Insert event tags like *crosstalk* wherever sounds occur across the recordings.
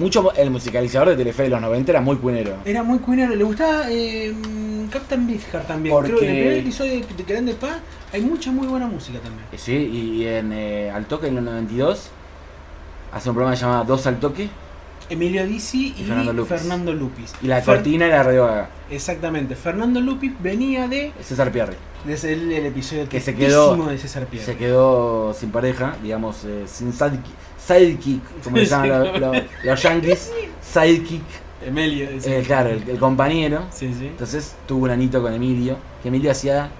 mucho el musicalizador de Telefe de los 90 era muy cuinero. Era muy cuinero, le gustaba eh, Captain Beefheart también. Porque- Creo que en el primer episodio de, de Grande Pa hay mucha muy buena música también. Eh, Sí, y en eh, Al Toque en el 92 hace un programa llamado Dos al Toque Emilio Dizzi y, Y Fernando Lupis. Fernando Lupis. y la Fer- cortina era Radio Gaga. Exactamente, Fernando Lupis venía de César Pierre. desde el, el episodio Que se quedó- de César Pierre. Se quedó sin pareja, digamos, eh, sin sidekick, como le llaman los, claro. los- los yankees, sidekick, Emilio, eh, claro, el, el compañero. Sí, sí. Entonces tuvo un anito con Emilio, que Emilio hacía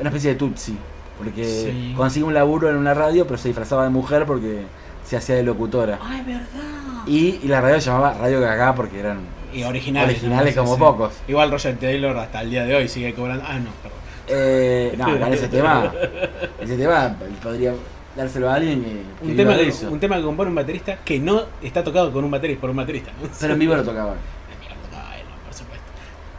una especie de tutsi, porque Sí. consiguió un laburo en una radio, pero se disfrazaba de mujer porque se hacía de locutora. Ah, es verdad. Y, y la radio se llamaba Radio Gaga porque eran Y originales. originales ¿no? como pocos. Igual Roger Taylor hasta el día de hoy sigue cobrando. Ah, no, perdón. Eh, no, *laughs* en ese tema, ese tema podría dárselo a alguien que, que Un tema, de que, eso. un tema que compone un baterista que no está tocado con un baterista, por un baterista. ¿no? Pero en vivo lo tocaba. Mira, lo tocaba él, por supuesto.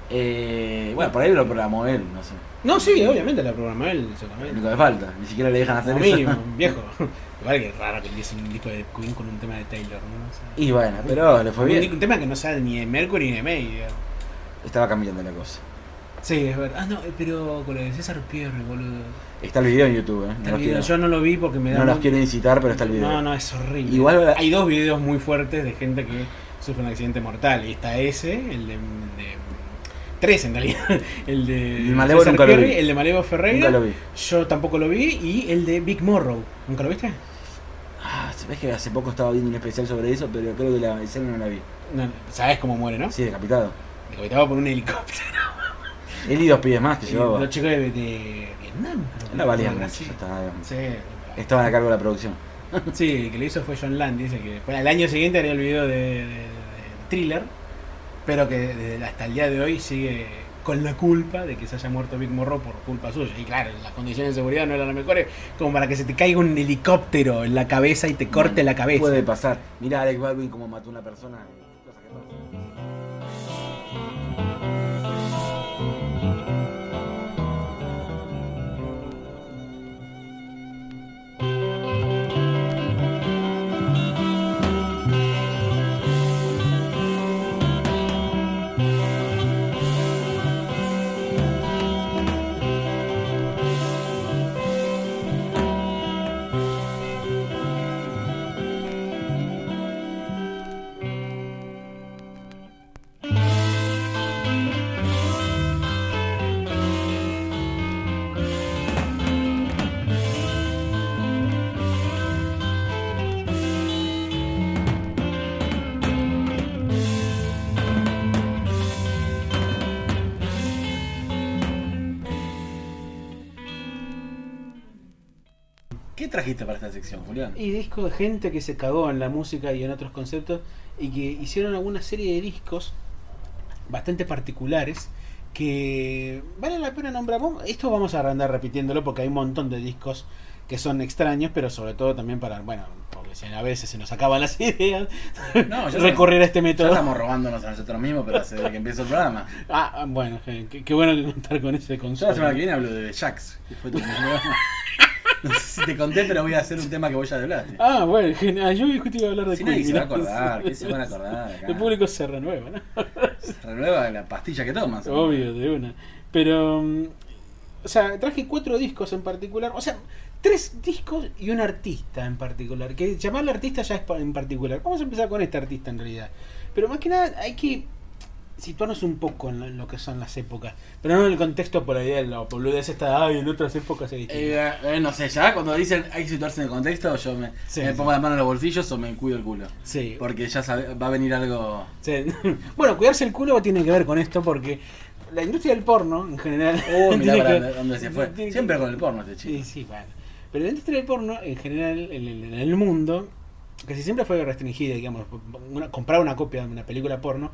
Eh, bueno, por ahí lo programó él, no sé. No, sí, obviamente la programó él, Lo único que falta, ni siquiera le dejan hacer Como eso. mínimo, viejo. *laughs* Igual que es raro que empiece un disco de Queen con un tema de Taylor, ¿no? O sea, Y bueno, pero le fue un, bien. un tema que no sea ni de Mercury ni de May. digamos. Estaba cambiando la cosa. Sí, es verdad. Ah, no, eh, pero con lo de César Pierre, boludo. Está el video en YouTube, ¿eh? Está No, video. Yo no lo vi porque me da. no los quiero incitar, pero está el video. No, no, es horrible. Igual- Hay dos videos muy fuertes de gente que sufre un accidente mortal. Y está ese, el de. de- tres en realidad. *laughs* El de. El Malevo lo Pierre, vi. El de Malevo Ferreira. Nunca lo vi. Yo tampoco lo vi. Y el de Big Morrow. ¿Nunca lo viste? Ah, ¿sabes que hace poco estaba viendo un especial sobre eso, pero creo que la escena no la vi. No, sabes cómo muere, ¿no? Sí, decapitado. Decapitado por un helicóptero. Él y dos pies más que llevaba. Los chicos de, de Vietnam. No valían mucho. Sí. Estaban a cargo de la producción. *laughs* Sí, el que lo hizo fue John Land, dice que después, al año siguiente haría el video de, de- de thriller, pero que desde hasta el día de hoy sigue con la culpa de que se haya muerto Big Morro por culpa suya. Y claro, las condiciones de seguridad no eran las mejores, como para que se te caiga un helicóptero en la cabeza y te corte la cabeza. Puede pasar. Mira a Alex Baldwin como mató a una persona. cosa que pasa. Trajiste para esta sección, Julián? Y discos de gente que se cagó en la música y en otros conceptos y que hicieron alguna serie de discos bastante particulares que vale la pena nombrar. Esto vamos a andar repitiéndolo porque hay un montón de discos que son extraños, pero sobre todo también para, bueno, porque si a veces se nos acaban las *laughs* ideas, No, recurrir a este Ya método. estamos robándonos a nosotros mismos, pero hace que empieza el programa. *laughs* Ah, ah, bueno, eh, qué, qué bueno que contar con ese Yo consuelo. la semana que viene hablo de Jax, que fue tu *laughs* programa. *laughs* No sé si te conté, pero voy a hacer un tema que vos ya hablaste. Ah, bueno, genial. Yo justo iba a hablar de Si nadie se va a acordar, ¿qué se van a acordar *laughs* acá? El público se renueva, ¿no? Se renueva la pastilla que tomas. Obvio, de una. Pero, mm, o sea, traje cuatro discos en particular. O sea, tres discos y un artista en particular. Que llamarle artista ya es en particular. Vamos a empezar con este artista en realidad. Pero más que nada hay que situarnos un poco en lo, en lo que son las épocas. Pero no en el contexto por ahí de la boludez esta, ay, en otras épocas distinto. Eh, eh, no sé, ya cuando dicen hay que situarse en el contexto, yo me, Sí, me sí. pongo la mano en los bolsillos o me cuido el culo. sí. Porque ya sabe- va a venir algo. Sí. *laughs* Bueno, cuidarse el culo tiene que ver con esto porque la industria del porno en general. Oh, mirá *laughs* para que- dónde se fue. que- Siempre con el porno este chico. Sí, sí, bueno. Pero la industria del porno, en general, en el, en el mundo, casi siempre fue restringida, digamos. Una- comprar una copia de una película porno,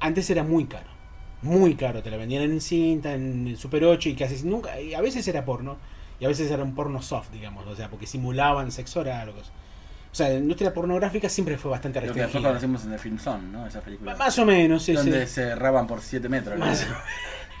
antes era muy caro. Muy caro. Te la vendían en cinta, en el Super 8 y casi nunca. Y a veces era porno. Y a veces era un porno soft, digamos. O sea, porque simulaban sexo oral o cosas. O sea, la industria pornográfica siempre fue bastante Lo que restringida. conocimos en el Film Zone, ¿no? Esa película. Más o menos, sí, donde sí. se cerraban por 7 metros Más los,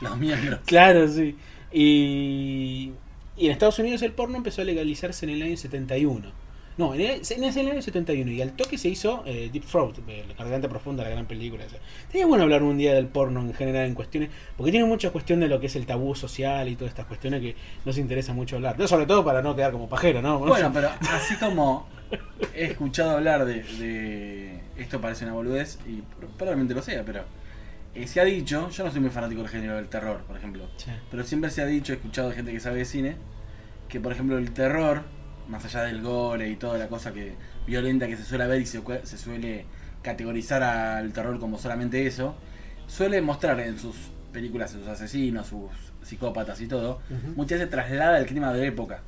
*laughs* los miembros. Claro, sí. Y, y en Estados Unidos el porno empezó a legalizarse en el año 71. No, en el, en el año 71. Y al toque se hizo eh, Deep Throat, eh, La Garganta Profunda, la gran película. esa. Sería bueno hablar un día del porno en general en cuestiones. Porque tiene mucha cuestión de lo que es el tabú social y todas estas cuestiones que nos interesa mucho hablar. Pero sobre todo para no quedar como pajero, ¿no? Bueno, pero así como he escuchado hablar de, de- esto parece una boludez y probablemente lo sea, pero eh, se ha dicho, yo no soy muy fanático del género del terror, por ejemplo, Sí. pero siempre se ha dicho, he escuchado de gente que sabe de cine, que por ejemplo el terror, más allá del gore y toda la cosa que violenta que se suele ver y se, suele categorizar al terror como solamente eso, suele mostrar en sus películas sus asesinos, sus psicópatas y todo, Ujú. muchas veces traslada el clima de la época,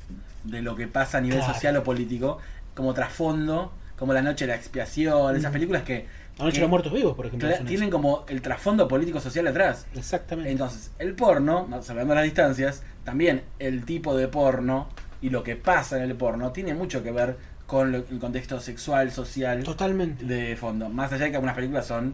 de lo que pasa a nivel Claro. social o político, como trasfondo, como La Noche de la Expiación, esas películas que La Noche que de los Muertos Vivos, por ejemplo. tienen como el trasfondo político-social atrás. Exactamente. Entonces, el porno, salvando las distancias, también el tipo de porno y lo que pasa en el porno tiene mucho que ver con lo- el contexto sexual, social Totalmente. de fondo. Más allá de que algunas películas son,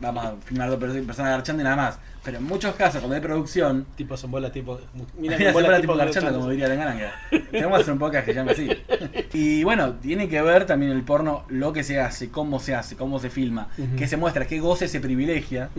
vamos a filmar dos perso- personas garchando y nada más. Pero en muchos casos, cuando hay producción, Tipo son bola, tipo. *laughs* Mira, Mira, se bola, para tipo garchando, como diría Lengaranga. Tenemos que hacer un podcast que se llama así. *laughs* Y bueno, tiene que ver también el porno, lo que se hace, cómo se hace, cómo se filma, qué se muestra, qué goce se privilegia.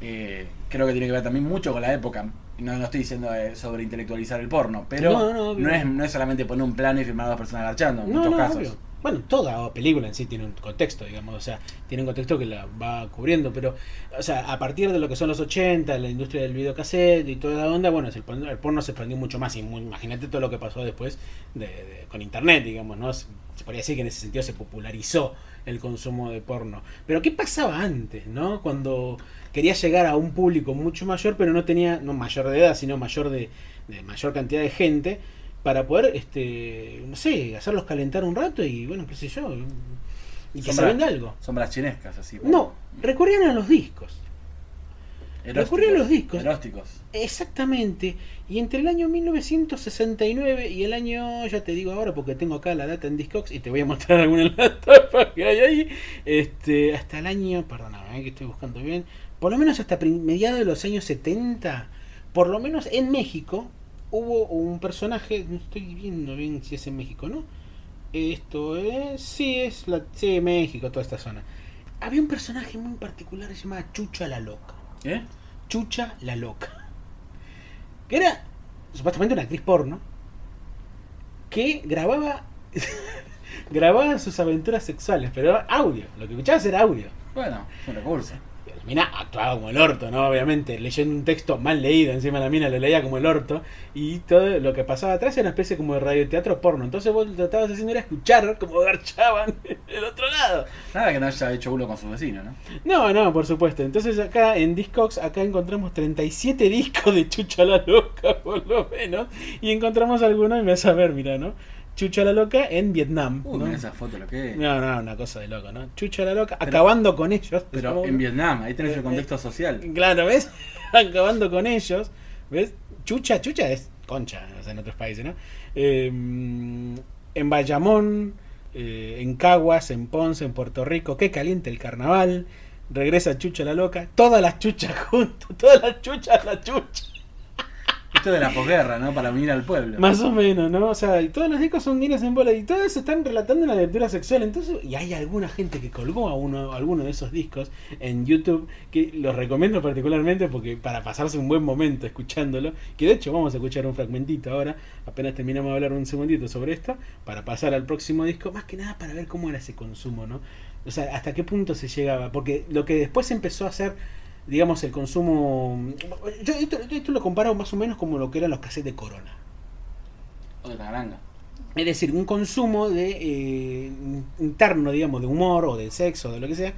Eh, creo que tiene que ver también mucho con la época. No, no estoy diciendo eh, sobre intelectualizar el porno, pero No, no, no, obvio. es, no es solamente poner un plano y filmar a dos personas garchando, en muchos casos. obvio. Bueno, toda película en sí tiene un contexto, digamos, o sea, tiene un contexto que la va cubriendo, pero, o sea, a partir de lo que son los 80, la industria del videocassette y toda la onda, bueno, el porno, el porno se expandió mucho más, y imagínate todo lo que pasó después de, de- con internet, digamos, ¿no? Se, se podría decir que en ese sentido se popularizó el consumo de porno. Pero ¿qué pasaba antes, no? Cuando quería llegar a un público mucho mayor, pero no tenía, no mayor de edad, sino mayor de, de mayor cantidad de gente, para poder, este, no sé, hacerlos calentar un rato y bueno, qué sé yo, y que se venda algo. Sombras chinescas, así. No, recurrían a los discos. Erósticos. recurrí a los discos. Erósticos. Exactamente. Y entre el año 1969 y el año, ya te digo ahora porque tengo acá la data en Discogs y te voy a mostrar *laughs* alguna en la tapa que hay ahí, este, hasta el año, perdóname eh, que estoy buscando bien, por lo menos hasta mediados de los años 70, por lo menos en México, hubo un personaje, no estoy viendo bien si es en México, ¿no? Esto es, sí, es la, sí, México, toda esta zona. Había un personaje muy particular que se llamaba Chucha la Loca. ¿Eh? Chucha la Loca. Que era supuestamente una actriz porno que grababa *laughs* grababa sus aventuras sexuales, pero era audio. Lo que escuchabas era audio. Bueno, un recurso. La mina actuaba como el orto, ¿no? Obviamente, leyendo un texto mal leído, encima la mina lo leía como el orto, y todo lo que pasaba atrás era una especie como de radioteatro porno. Entonces vos lo que tratabas haciendo era escuchar cómo *laughs* garchaban del otro lado. Nada que no haya hecho uno con su vecino, ¿no? No, no, por supuesto. Entonces acá en Discogs, acá encontramos 37 discos de Chucha la Loca, *laughs* por lo menos. Y encontramos algunos, y me vas a ver, mira, ¿no? Chucha la Loca en Vietnam. Uy, ¿no? esa foto, lo que es. No, no, una cosa de loco, ¿no? Chucha la Loca, acabando con ellos. Pero en Vietnam, ahí tenés Eh, el contexto social. Claro, ¿ves? *laughs* acabando con ellos. ¿Ves? Chucha, chucha es concha, o sea, en otros países, ¿no? Eh, en Bayamón, eh, en Caguas, en Ponce, en Puerto Rico, qué caliente el carnaval. Regresa Chucha la loca, todas las chuchas *laughs* juntas, todas las chuchas, la chucha. De la posguerra, ¿no? Para unir al pueblo. Más o menos, ¿no? O sea, y todos los discos son minas en bola y todos están relatando una aventura sexual. Entonces, y hay alguna gente que colgó a uno, a alguno de esos discos en YouTube que los recomiendo particularmente porque para pasarse un buen momento escuchándolo, que de hecho vamos a escuchar un fragmentito ahora, apenas terminamos de hablar un segundito sobre esto, para pasar al próximo disco, más que nada para ver cómo era ese consumo, ¿no? O sea, hasta qué punto se llegaba, porque lo que después empezó a hacer digamos, el consumo. Yo esto, esto lo comparo más o menos como lo que eran los cassettes de Corona. O de Tangaranga. Es decir, un consumo de eh, interno, digamos, de humor o de sexo, de lo que sea,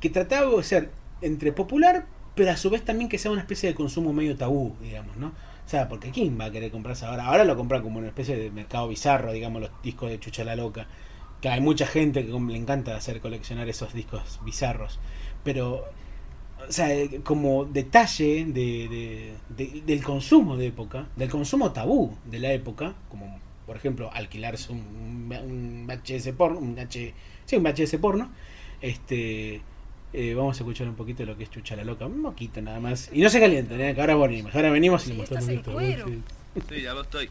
que trataba de ser entre popular, pero a su vez también que sea una especie de consumo medio tabú, digamos, ¿no? O sea, porque ¿quién va a querer comprarse ahora? Ahora lo compran como una especie de mercado bizarro, digamos, los discos de Chucha la Loca. Que hay mucha gente que le encanta hacer coleccionar esos discos bizarros. Pero o sea, eh, como detalle de, de- de- del consumo de época, del consumo tabú de la época, como por ejemplo alquilarse un, un VHS porno, un H, sí, un VHS porno, este eh, vamos a escuchar un poquito de lo que es Chucha la Loca, un poquito nada más. Y no se calienten, ¿eh? que ahora venimos, ahora venimos y Sí, le mostramos esto. cuero. Sí. Sí, ya lo estoy.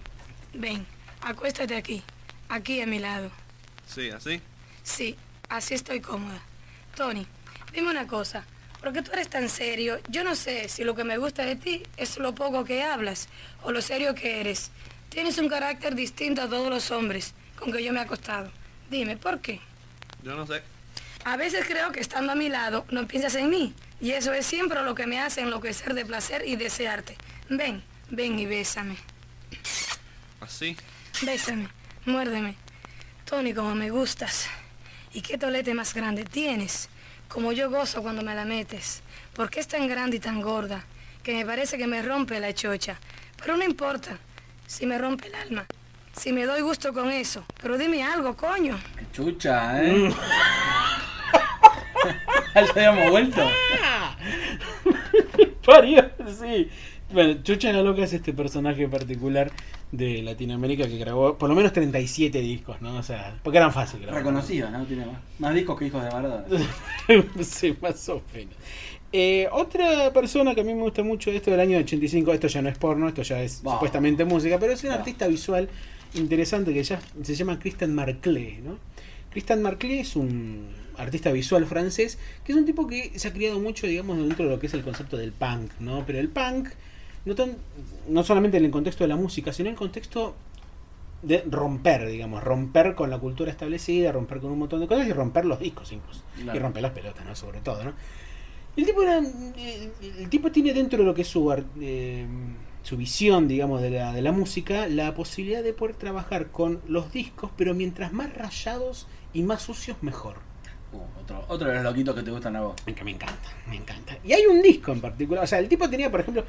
Ven, acuéstate aquí, aquí a mi lado. Sí, así. Sí, así estoy cómoda. Tony, dime una cosa. ¿Por qué tú eres tan serio? Yo no sé si lo que me gusta de ti es lo poco que hablas o lo serio que eres. Tienes un carácter distinto a todos los hombres con que yo me he acostado. Dime, ¿por qué? Yo no sé. A veces creo que estando a mi lado no piensas en mí. Y eso es siempre lo que me hace enloquecer de placer y desearte. Ven, ven y bésame. Así. Bésame, muérdeme. Tony, como me gustas. ¿Y qué tolete más grande tienes? Como yo gozo cuando me la metes. Porque es tan grande y tan gorda que me parece que me rompe la chocha. Pero no importa si me rompe el alma. Si me doy gusto con eso. Pero dime algo, coño. Qué chucha, ¿eh? *laughs* ¿Ya habíamos vuelto? *laughs* Parió, sí. Bueno, Chucha la Loca es este personaje particular de Latinoamérica que grabó por lo menos 37 discos, ¿no? O sea, porque eran fáciles. Reconocido, ¿no? Tiene más, más discos que hijos de Maradona. *laughs* sí, más o menos. Eh, otra persona que a mí me gusta mucho esto del año 85, esto ya no es porno, esto ya es supuestamente música, pero es un artista visual interesante que ya se llama Christian Marclay, ¿no? Christian Marclay es un artista visual francés que es un tipo que se ha criado mucho, digamos, dentro de lo que es el concepto del punk, ¿no? Pero el punk, no, tan, no solamente en el contexto de la música, sino en el contexto de romper, digamos, romper con la cultura establecida, romper con un montón de cosas y romper los discos incluso. Claro. Y romper las pelotas, ¿no? Sobre todo, ¿no? El tipo, era, el, el tipo tiene dentro de lo que es su, eh, su visión, digamos, de la, de la música, la posibilidad de poder trabajar con los discos, pero mientras más rayados y más sucios, mejor. Uh, otro, otro de los loquitos que te gustan a vos. Que me encanta, me encanta. Y hay un disco en particular, o sea, el tipo tenía, por ejemplo,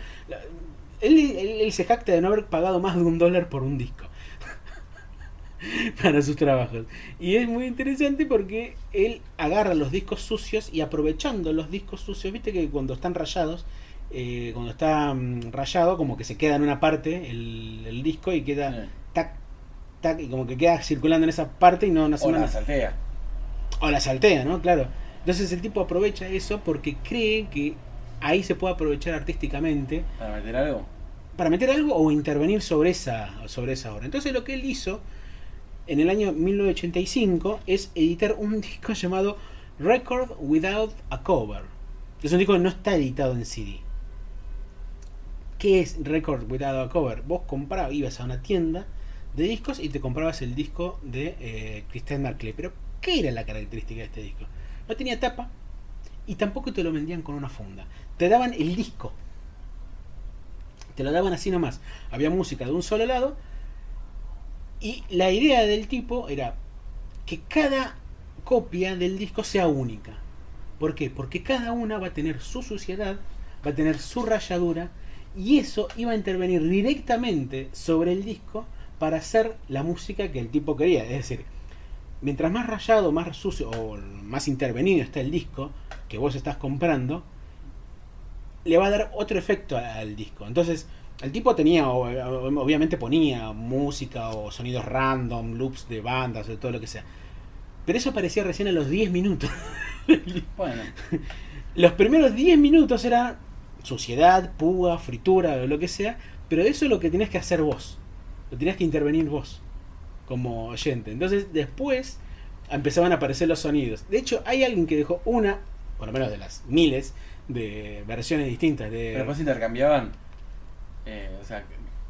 él, él- él se jacta de no haber pagado más de un dólar por un disco *laughs* para sus trabajos. Y es muy interesante porque él agarra los discos sucios y aprovechando los discos sucios, viste que cuando están rayados, eh, cuando está mm, rayado, como que se queda en una parte el, el disco y queda Sí. tac, tac, y como que queda circulando en esa parte y no, no O la saltea. O la saltea, ¿no? Claro. Entonces el tipo aprovecha eso porque cree que ahí se puede aprovechar artísticamente Para meter algo. Para meter algo o intervenir sobre esa, sobre esa obra. Entonces lo que él hizo en el año 1985 es editar un *laughs* disco llamado Record Without a Cover. Es un disco que no está editado en CD. ¿Qué es Record Without a Cover? Vos comprabas, ibas a una tienda de discos y te comprabas el disco de eh, Christian Marclay. Pero, ¿qué era la característica de este disco? No tenía tapa y tampoco te lo vendían con una funda. Te daban el disco. Te lo daban así nomás. Había música de un solo lado. Y la idea del tipo era que cada copia del disco sea única. ¿Por qué? Porque cada una va a tener su suciedad, va a tener su rayadura. Y eso iba a intervenir directamente sobre el disco para hacer la música que el tipo quería. Es decir, mientras más rayado, más sucio o más intervenido está el disco que vos estás comprando, le va a dar otro efecto al disco. Entonces, el tipo tenía, obviamente ponía música o sonidos random, loops de bandas o todo lo que sea. Pero eso aparecía recién a los 10 minutos. *laughs* Bueno, Los primeros 10 minutos era suciedad, púa, fritura o lo que sea, pero eso es lo que tenías que hacer vos. Lo tenías que intervenir vos como oyente. Entonces después empezaban a aparecer los sonidos. De hecho, hay alguien que dejó una, por lo menos de las miles de versiones distintas pero de... después intercambiaban. Eh, o sea,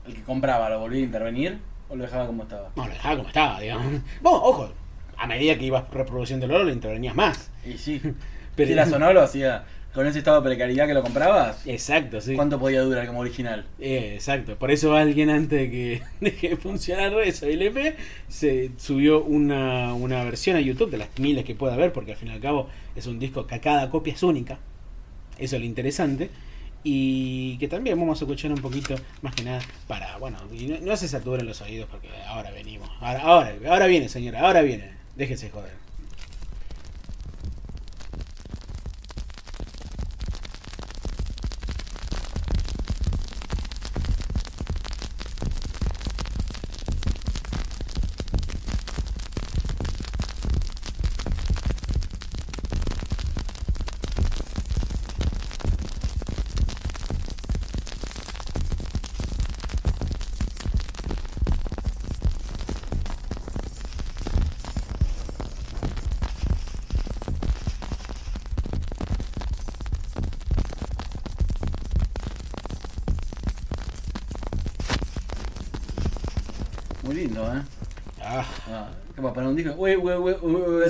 el que compraba lo volvía a intervenir o lo dejaba como estaba. No, lo dejaba como estaba, digamos. Bueno, ojo, a medida que ibas reproduciendo el oro, lo intervenías más. Y sí. *laughs* Pero- si era sonoro, hacía. Con ese estado de precariedad que lo comprabas, Exacto, sí. ¿cuánto podía durar como original? Eh, exacto, por eso alguien antes de que *laughs* deje de funcionar eso y LP se subió una, una versión a YouTube de las miles que pueda haber, porque al fin y al cabo es un disco que cada copia es única, eso es lo interesante, y que también vamos a escuchar un poquito más que nada para, bueno, no, no se saturen los oídos porque ahora venimos, ahora, ahora, ahora viene señora, ahora viene, déjese joder.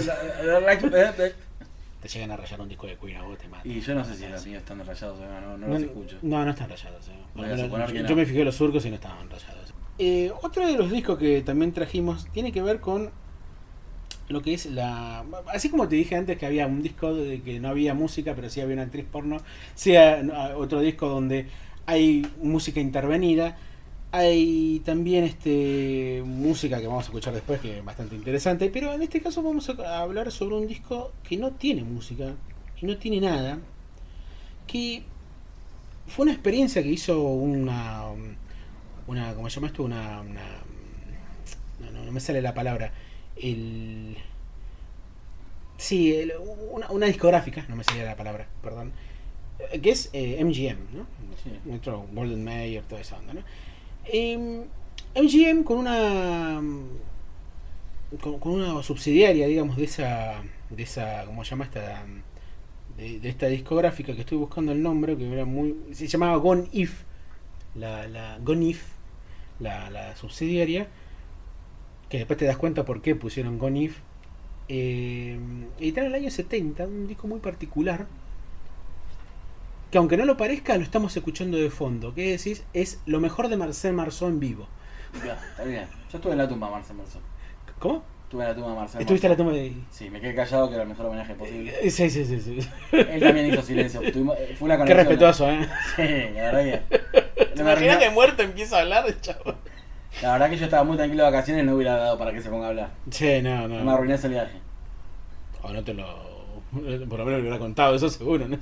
La- te llegan a rayar un disco de Queen a vos, te matan. Y yo no sé si los míos están rayados o no, no, los escucho. no, no están rayados. eh. Yo me fijé los surcos y no estaban rayados. Eh, otro de los discos que también trajimos tiene que ver con lo que es la... Así como te dije antes que había un disco de que no había música, pero sí había una actriz porno, sea otro disco donde hay música intervenida, hay también este música que vamos a escuchar después que es bastante interesante, pero en este caso vamos a hablar sobre un disco que no tiene música, que no tiene nada, que fue una experiencia que hizo una una ¿cómo se llama esto? una, una no, no, no me sale la palabra el sí el- una, una discográfica no me salía la palabra perdón eh, que es eh, MGM ¿no? Sí. Metro Golden Mayer toda esa onda ¿no? Em, MGM con una con, con una subsidiaria digamos de esa de esa ¿cómo se llama esta? de, esta discográfica que estoy buscando el nombre que era muy se llamaba Gone If la, la, la subsidiaria que después te das cuenta por qué pusieron Gone If eh, editaron en el año 70 un disco muy particular que aunque no lo parezca lo estamos escuchando de fondo ¿qué decís? es lo mejor de Marcel Marceau en vivo Ya, está bien. Yo estuve en la tumba de Marcel Marceau. ¿cómo? Estuve en la tumba de Marcel ¿estuviste a la toma de...? Sí, me quedé callado que era el mejor homenaje posible. Eh, sí, sí, sí, sí. Él también hizo silencio. Tuvimos- fue una qué respetuoso ¿eh? Sí, la verdad que. ¿te no me imaginas que muerto empieza a hablar de chavo? La verdad que yo estaba muy tranquilo de vacaciones y no hubiera dado para que se ponga a hablar. sí, no, no No me arruiné ese viaje. O no te lo. *laughs* Por lo menos lo hubiera contado, eso seguro, ¿no?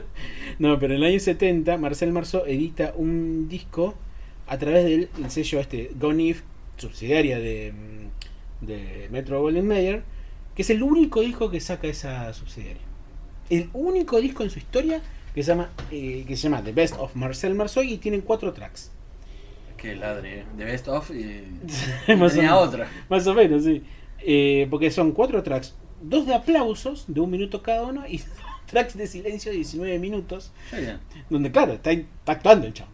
*laughs* no, pero en el año 70, Marcel Marceau edita un disco a través del el sello este, Gonif, subsidiaria de, mm, de Metro Golden Mayer, que es el único disco que saca esa subsidiaria. El único disco en su historia que se llama, eh, que se llama The Best of Marcel Marceau y tienen cuatro tracks. Que ladre, de Best of y. *laughs* Más y o tenía menos. otra. Más o menos, sí. Eh, porque son cuatro tracks, dos de aplausos de un minuto cada uno y *laughs* dos tracks de silencio de 19 minutos, donde claro, está, está actuando el chavo.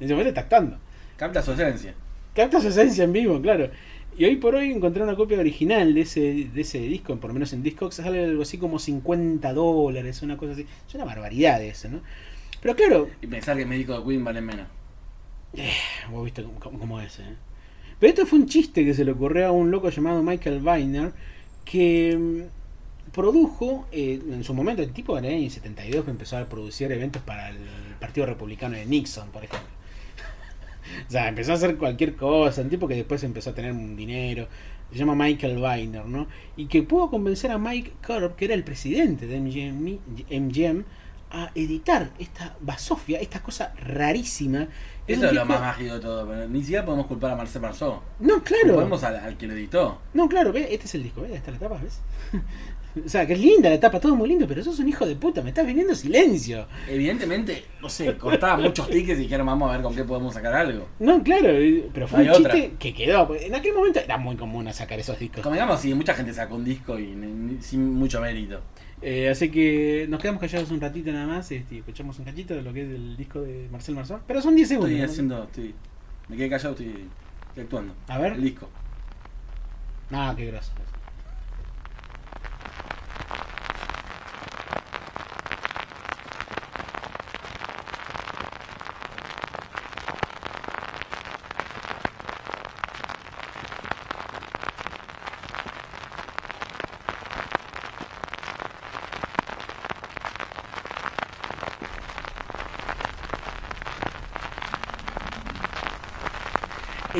En ese momento está actuando. Capta su esencia. Capta su esencia en vivo, claro. Y hoy por hoy encontré una copia original de ese, de ese disco, por lo menos en Discogs, sale algo así como 50 dólares, una cosa así. Es una barbaridad eso, ¿no? Pero claro, Y pensar que médico de Queen valen menos. Vos viste cómo, cómo- cómo es, ¿eh? Pero esto fue un chiste que se le ocurrió a un loco llamado Michael Weiner que mm, produjo, eh, en su momento, el tipo en el año 72 que empezó a producir eventos para el Partido Republicano de Nixon, por ejemplo. *laughs* o sea, empezó a hacer cualquier cosa, un tipo que después empezó a tener un dinero. Se llama Michael Weiner, ¿no? Y que pudo convencer a Mike Curb, que era el presidente de MGM, MGM a editar esta basofia, esta cosa rarísima. Eso es lo más mágico de todo. Pero ni siquiera podemos culpar a Marcel Marceau. No, claro. Podemos al, al que lo editó. No, claro, ve, este es el disco, ¿ves? Esta es la tapa, ¿ves? *laughs* o sea, que es linda la tapa, todo muy lindo, pero sos un hijo de puta, me estás vendiendo silencio. Evidentemente, no sé, cortaba *laughs* muchos tickets y dijeron vamos a ver con qué podemos sacar algo. No, claro, pero fue Hay un otra. chiste que quedó. porque En aquel momento era muy común a sacar esos discos. Como digamos, sí, mucha gente sacó un disco y sin mucho mérito. Eh, así que nos quedamos callados un ratito nada más, este, y escuchamos un cachito de lo que es el disco de Marcel Marceau. Pero son 10 segundos. Estoy ¿no? haciendo, estoy, me quedé callado, estoy, estoy actuando. A ver. El disco. Ah, qué grosso.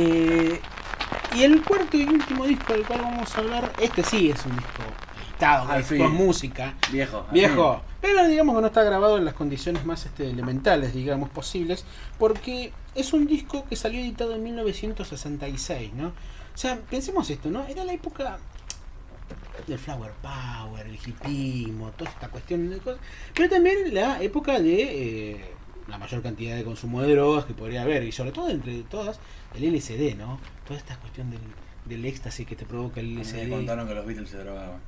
Eh, y el cuarto y último disco del cual vamos a hablar, este sí es un disco editado, Al con música, Viejo. viejo, pero digamos que no está grabado en las condiciones más este, elementales, digamos, posibles, porque es un disco que salió editado en 1966, ¿no? O sea, pensemos esto, ¿no? Era la época del flower power, el hipismo, toda esta cuestión de cosas, pero también la época de eh, la mayor cantidad de consumo de drogas que podría haber, y sobre todo entre todas, el LSD, ¿no? Toda esta cuestión del, del éxtasis que te provoca el. LSD. Me contaron que los Beatles se drogaban.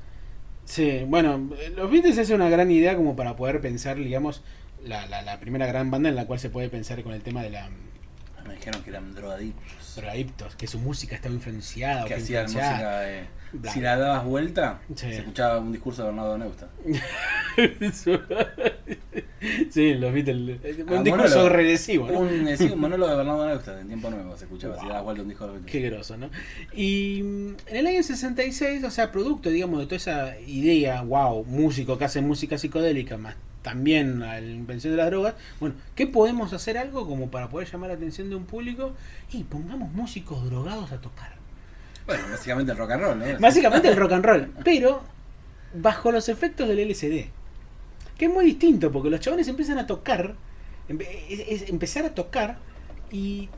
Sí, bueno, los Beatles es una gran idea como para poder pensar, digamos, la, la, la primera gran banda en la cual se puede pensar con el tema de la, Me dijeron que eran drogadictos. Drogadictos, que su música estaba influenciada. Que que hacían música de. Si la dabas vuelta, Sí. se escuchaba un discurso de Bernardo Neusta. *laughs* *laughs* sí, los Beatles. Ah, Un discurso monólogo. regresivo, ¿no? Un, eh, sí, un *laughs* monólogo de Bernardo Neusta en tiempo nuevo se escuchaba. Si Wow. dabas vuelta un disco de los Qué Beatles. groso, ¿no? Y mm, en el año 66, o sea, producto, digamos, de toda esa idea, wow, músico que hace música psicodélica, más también a la invención de las drogas, bueno, ¿qué podemos hacer algo como para poder llamar la atención de un público? Y pongamos músicos drogados a tocar. Bueno, básicamente el rock and roll, ¿no? Básicamente el rock and roll, pero bajo los efectos del LSD. Que es muy distinto, porque los chabones empiezan a tocar, es, empezar a tocar y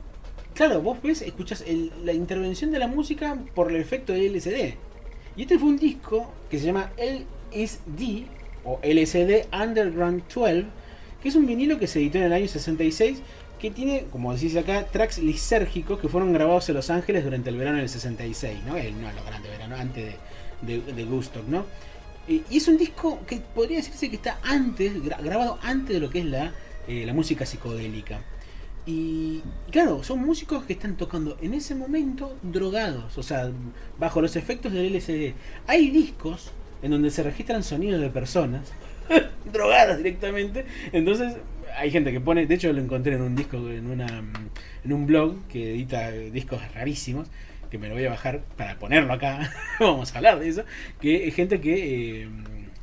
claro, vos ves, escuchás el- la intervención de la música por el efecto del LSD. Y este fue un disco que se llama LSD o LSD Underground 12, que es un vinilo que se editó en el año 66 que tiene, como decís acá, tracks lisérgicos que fueron grabados en Los Ángeles durante el verano del 66, ¿no? El, no lo grande verano, antes de, de, de Woodstock, ¿no? Eh, Y es un disco que podría decirse que está antes, gra- grabado antes de lo que es la, eh, la música psicodélica. Y claro, son músicos que están tocando en ese momento drogados, o sea, bajo los efectos del LSD. Hay discos en donde se registran sonidos de personas *laughs* drogadas directamente. Entonces, hay gente que pone, de hecho lo encontré en un disco, en una en un blog que edita discos rarísimos, que me lo voy a bajar para ponerlo acá. *laughs* Vamos a hablar de eso, que hay gente que eh,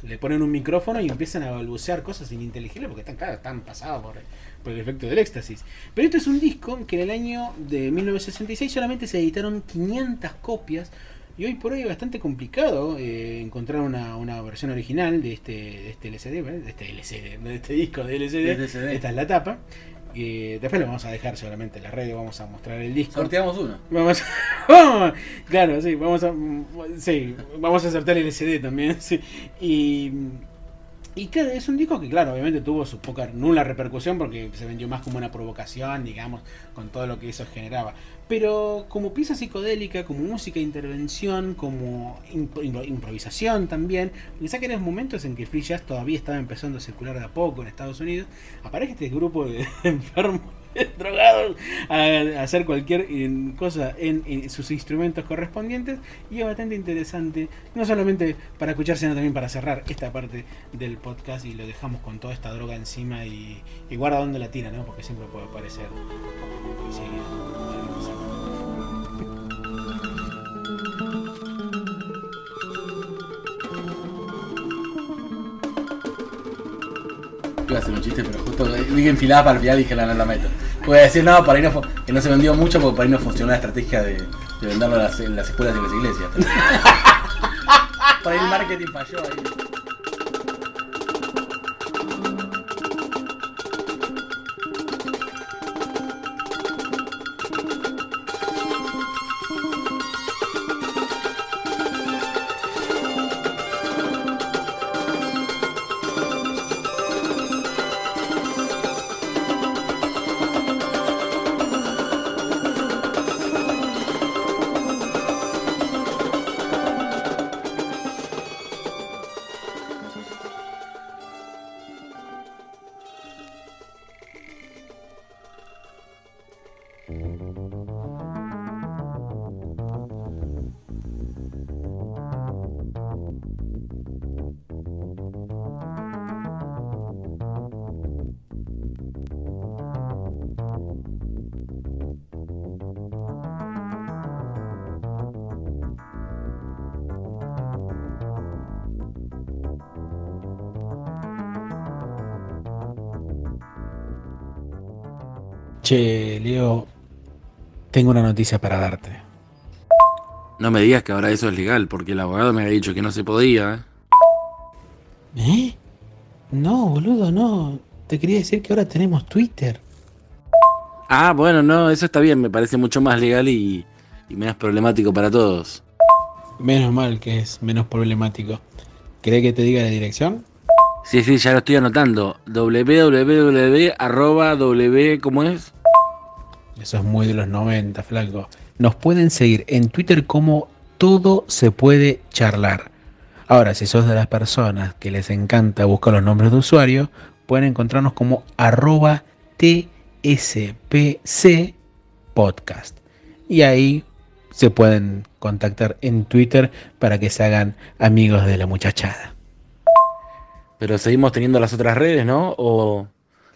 le ponen un micrófono y empiezan a balbucear cosas ininteligibles porque están, claro, están pasados por, por el efecto del éxtasis. Pero este es un disco que en el año de 1966 solamente se editaron 500 copias y hoy por hoy es bastante complicado eh, encontrar una, una versión original de este, de este LCD, de este LCD, de este disco de LCD. LCD. Esta es la tapa. Que después lo vamos a dejar seguramente en la red, vamos a mostrar el disco. Sorteamos uno. Vamos, *laughs* vamos- claro, sí, vamos a, sí, vamos a sortear el LCD también, *laughs* sí. Y, y claro, es un disco que, claro, obviamente tuvo su poca, nula repercusión porque se vendió más como una provocación, digamos, con todo lo que eso generaba. Pero como pieza psicodélica, como música de intervención, como impro- impro- improvisación también, quizá que en los momentos en que Free Jazz todavía estaba empezando a circular de a poco en Estados Unidos, aparece este grupo de *laughs* enfermos *laughs* drogados a, hacer cualquier cosa en, sus instrumentos correspondientes y es bastante interesante, no solamente para escuchar, sino también para cerrar esta parte del podcast y lo dejamos con toda esta droga encima y, y guarda dónde la tira, ¿no? Porque siempre puede aparecer. muy Iba a hacer un chiste, pero justo vi que enfilaba para el final y dije, no, no la meto. Voy a decir, no, por ahí no, que no se vendió mucho porque por ahí no funcionó la estrategia de, de venderlo en las, en las escuelas y en las iglesias. *laughs* por ahí el marketing falló ahí. Tengo una noticia para darte. No me digas que ahora eso es legal, porque el abogado me había dicho que no se podía. ¿eh? ¿Eh? No, boludo, no. Te quería decir que ahora tenemos Twitter. Ah, bueno, no, eso está bien, me parece mucho más legal y, y menos problemático para todos. Menos mal que es menos problemático. ¿Querés que te diga la dirección? Sí, sí, ya lo estoy anotando. www arroba w, ¿cómo es? Eso es muy de los 90, flaco. Nos pueden seguir en Twitter como todo se puede charlar. Ahora, si sos de las personas que les encanta buscar los nombres de usuario, pueden encontrarnos como arroba tspc podcast. Y ahí se pueden contactar en Twitter para que se hagan amigos de la muchachada. Pero seguimos teniendo las otras redes, ¿no? ¿O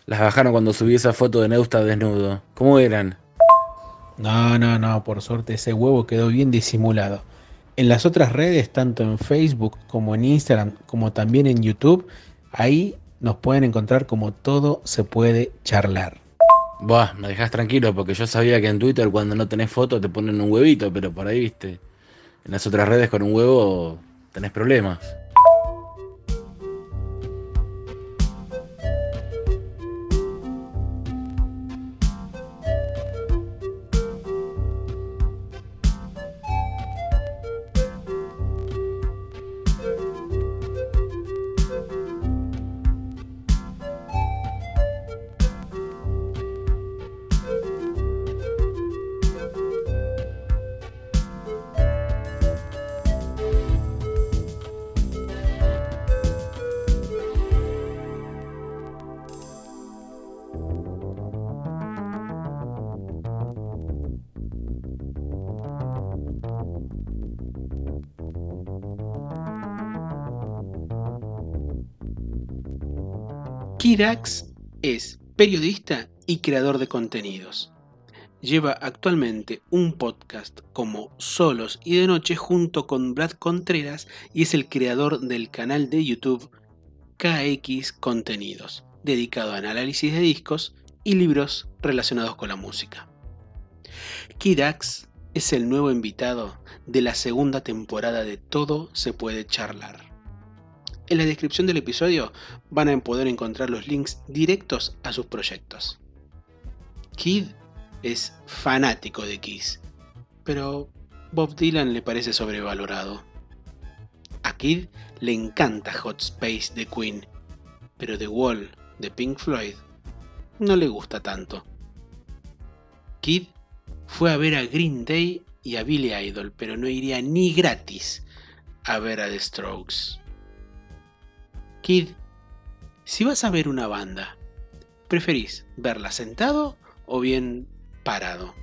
las bajaron cuando subí esa foto de Neusta desnudo? ¿Cómo eran? No, no, no, por suerte ese huevo quedó bien disimulado. En las otras redes, tanto en Facebook como en Instagram, como también en YouTube, ahí nos pueden encontrar como todo se puede charlar. Buah, me dejas tranquilo porque yo sabía que en Twitter cuando no tenés foto te ponen un huevito, pero por ahí, viste, en las otras redes con un huevo tenés problemas. Kirax es periodista y creador de contenidos. Lleva actualmente un podcast como Solos y de Noche junto con Brad Contreras y es el creador del canal de YouTube KX Contenidos, dedicado al análisis de discos y libros relacionados con la música. Kirax es el nuevo invitado de la segunda temporada de Todo se puede charlar. En la descripción del episodio van a poder encontrar los links directos a sus proyectos. Kid es fanático de Kiss, pero Bob Dylan le parece sobrevalorado. A Kid le encanta Hot Space de Queen, pero The Wall de Pink Floyd no le gusta tanto. Kid fue a ver a Green Day y a Billy Idol, pero no iría ni gratis a ver a The Strokes. Kid, si vas a ver una banda, ¿preferís verla sentado o bien parado?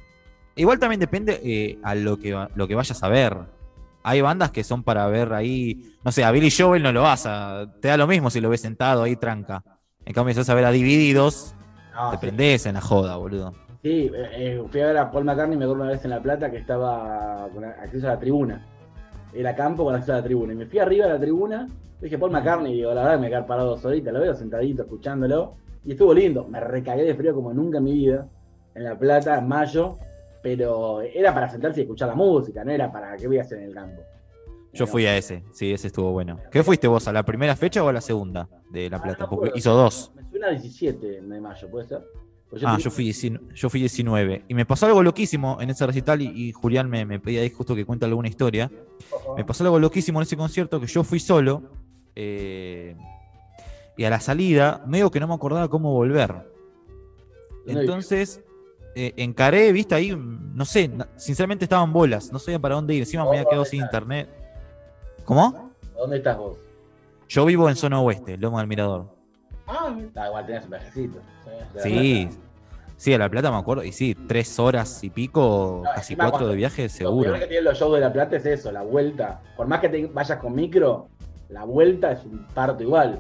Igual también depende eh, a lo que, lo que vayas a ver. Hay bandas que son para ver ahí, no sé, a Billy Joel no lo vas a, te da lo mismo si lo ves sentado ahí tranca. En cambio, si vas a ver a Divididos, No, te sí. prendés en la joda, boludo. Sí, eh, eh, fui a ver a Paul McCartney, me acuerdo una vez en La Plata que estaba con acceso a la tribuna. Era campo con acceso a la tribuna. Y me fui arriba a la tribuna, dije Paul McCartney, digo, la verdad que me quedé parado dos horitas, lo veo sentadito, escuchándolo. Y estuvo lindo, me recagué de frío como nunca en mi vida, en La Plata, en mayo. Pero era para sentarse y escuchar la música, no era para qué voy a hacer en el campo. Yo fui a ese, sí, ese estuvo bueno. ¿Qué fuiste vos, a la primera fecha o a la segunda de La Ah, Plata? Porque hizo dos. Me suena 17 de mayo, ¿puede ser? Pues Ah, fui- yo fui, 19, yo fui 19. Y me pasó algo loquísimo en ese recital y, y Julián me, me pedía ahí justo que cuente alguna historia. Me pasó algo loquísimo en ese concierto que yo fui solo. eh, y a la salida, medio que no me acordaba cómo volver. Entonces, eh, encaré, viste, ahí, no sé, sinceramente estaban bolas, no sabía para dónde ir. Encima me había quedado sin internet. ¿Cómo? ¿Dónde estás vos? Yo vivo en zona oeste, Loma del Mirador. Ah, da igual, tenés un viajecito. Sí, sí, a La Plata me acuerdo. Y sí, tres horas y pico, No, casi cuatro cuando- de viaje, Lo seguro. peor que tienen los shows de La Plata es eso, la vuelta. Por más que te vayas con micro, la vuelta es un parto igual.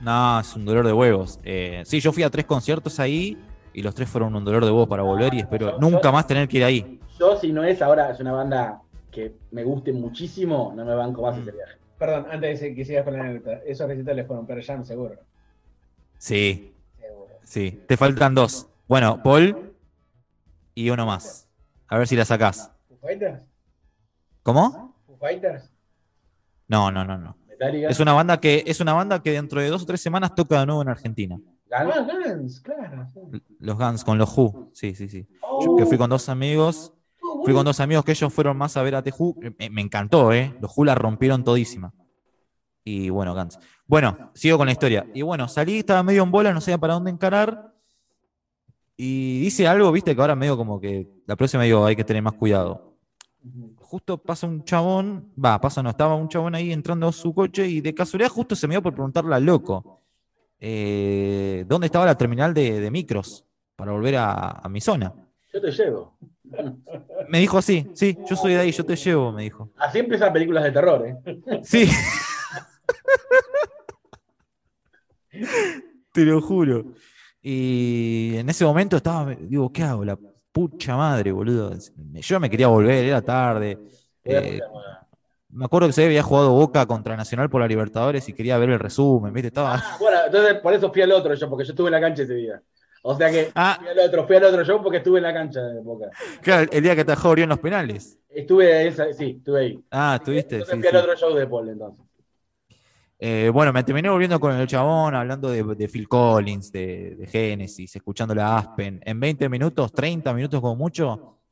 No, es un dolor de huevos. Eh, sí, yo fui a tres conciertos ahí y los tres fueron un dolor de huevos para volver y espero yo- nunca yo- más tener que ir ahí. Yo, si no es ahora, es una banda que me guste muchísimo, no me banco más Mm. ese viaje. Perdón, antes de que sigas con la anécdota, esos recitales fueron Pearl Jam, seguro. Sí, sí. Te faltan dos. Bueno, Paul y uno más. A ver si la sacás. ¿Cómo? No, no, no, no. Es una banda que es una banda que dentro de dos o tres semanas toca de nuevo en Argentina. Guns. Ah, Guns, claro. Los Guns con los Who. Sí, sí, sí. Oh, Yo que fui con dos amigos. Oh, Fui con dos amigos que ellos fueron más a ver a The Who. Me, me encantó, ¿eh? Los Who la rompieron todísima. Y bueno, Guns. Bueno, sigo con la historia. Y bueno, salí, estaba medio en bola, no sabía para dónde encarar. Y dice algo, viste, que ahora medio como que la próxima digo, hay que tener más cuidado. Justo pasa un chabón, va, pasa no, estaba un chabón ahí entrando a su coche y de casualidad justo se me dio por preguntarle al loco eh, dónde estaba la terminal de, de micros para volver a, a mi zona. Yo te llevo. Me dijo así, sí, yo soy de ahí, yo te llevo, me dijo. Así empiezan películas de terror, ¿eh? Sí. *laughs* *laughs* Te lo juro. Y en ese momento estaba, digo, ¿qué hago? La pucha madre, boludo. Yo me quería volver, era tarde. Eh, me acuerdo que se había jugado Boca contra Nacional por la Libertadores y quería ver el resumen, ¿viste? Estaba. Ah, bueno, entonces por eso fui al otro yo, porque yo estuve en la cancha ese día. O sea que Ah. fui al otro, fui al otro yo porque estuve en la cancha de Boca. Claro, el día que atajó Orión los penales. Estuve esa, sí, estuve ahí. Ah, estuviste. Entonces Sí, fui al otro show de Paul entonces. Eh, bueno, me terminé volviendo con el chabón, hablando de, de Phil Collins, de, de Genesis, escuchando la Aspen. En 20 minutos, 30 minutos como mucho,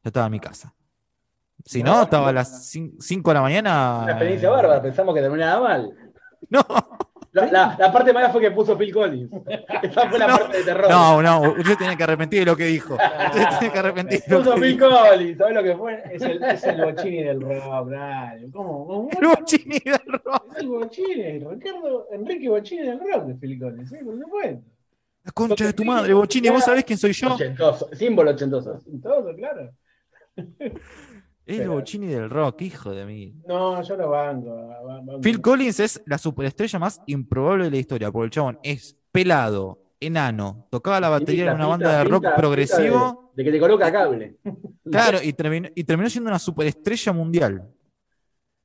yo estaba en mi casa. Si no, estaba a las 5 de la mañana. Una experiencia bárbara, pensamos que terminaba mal. *laughs* No, La, la- la parte mala fue que puso Phil Collins. *laughs* Esa fue la No. parte de terror. no, no, usted tiene que arrepentir de lo que dijo. Usted tiene que arrepentir de lo Puso que Phil dijo. Collins, ¿sabes lo que fue? Es el, es el bochini del rock, dale. ¿Cómo? ¿Cómo? El bochini del rock. Es el bochini, Ricardo, Enrique Bochini del rock de Phil Collins, ¿sí? Por supuesto. La concha de tu madre, bochini, ¿vos sabés quién soy yo? Ochentoso, símbolo ochentoso. Todo, claro. Es el bochini del rock, hijo de mí. No, yo lo banco. ba- banco. Phil Collins es la superestrella más improbable de la historia, porque el chabón es pelado, enano, tocaba la batería en una pinta, banda de rock pinta, progresivo. pinta De, de que te coloca cable. *laughs* Claro, y terminó, y terminó siendo una superestrella mundial.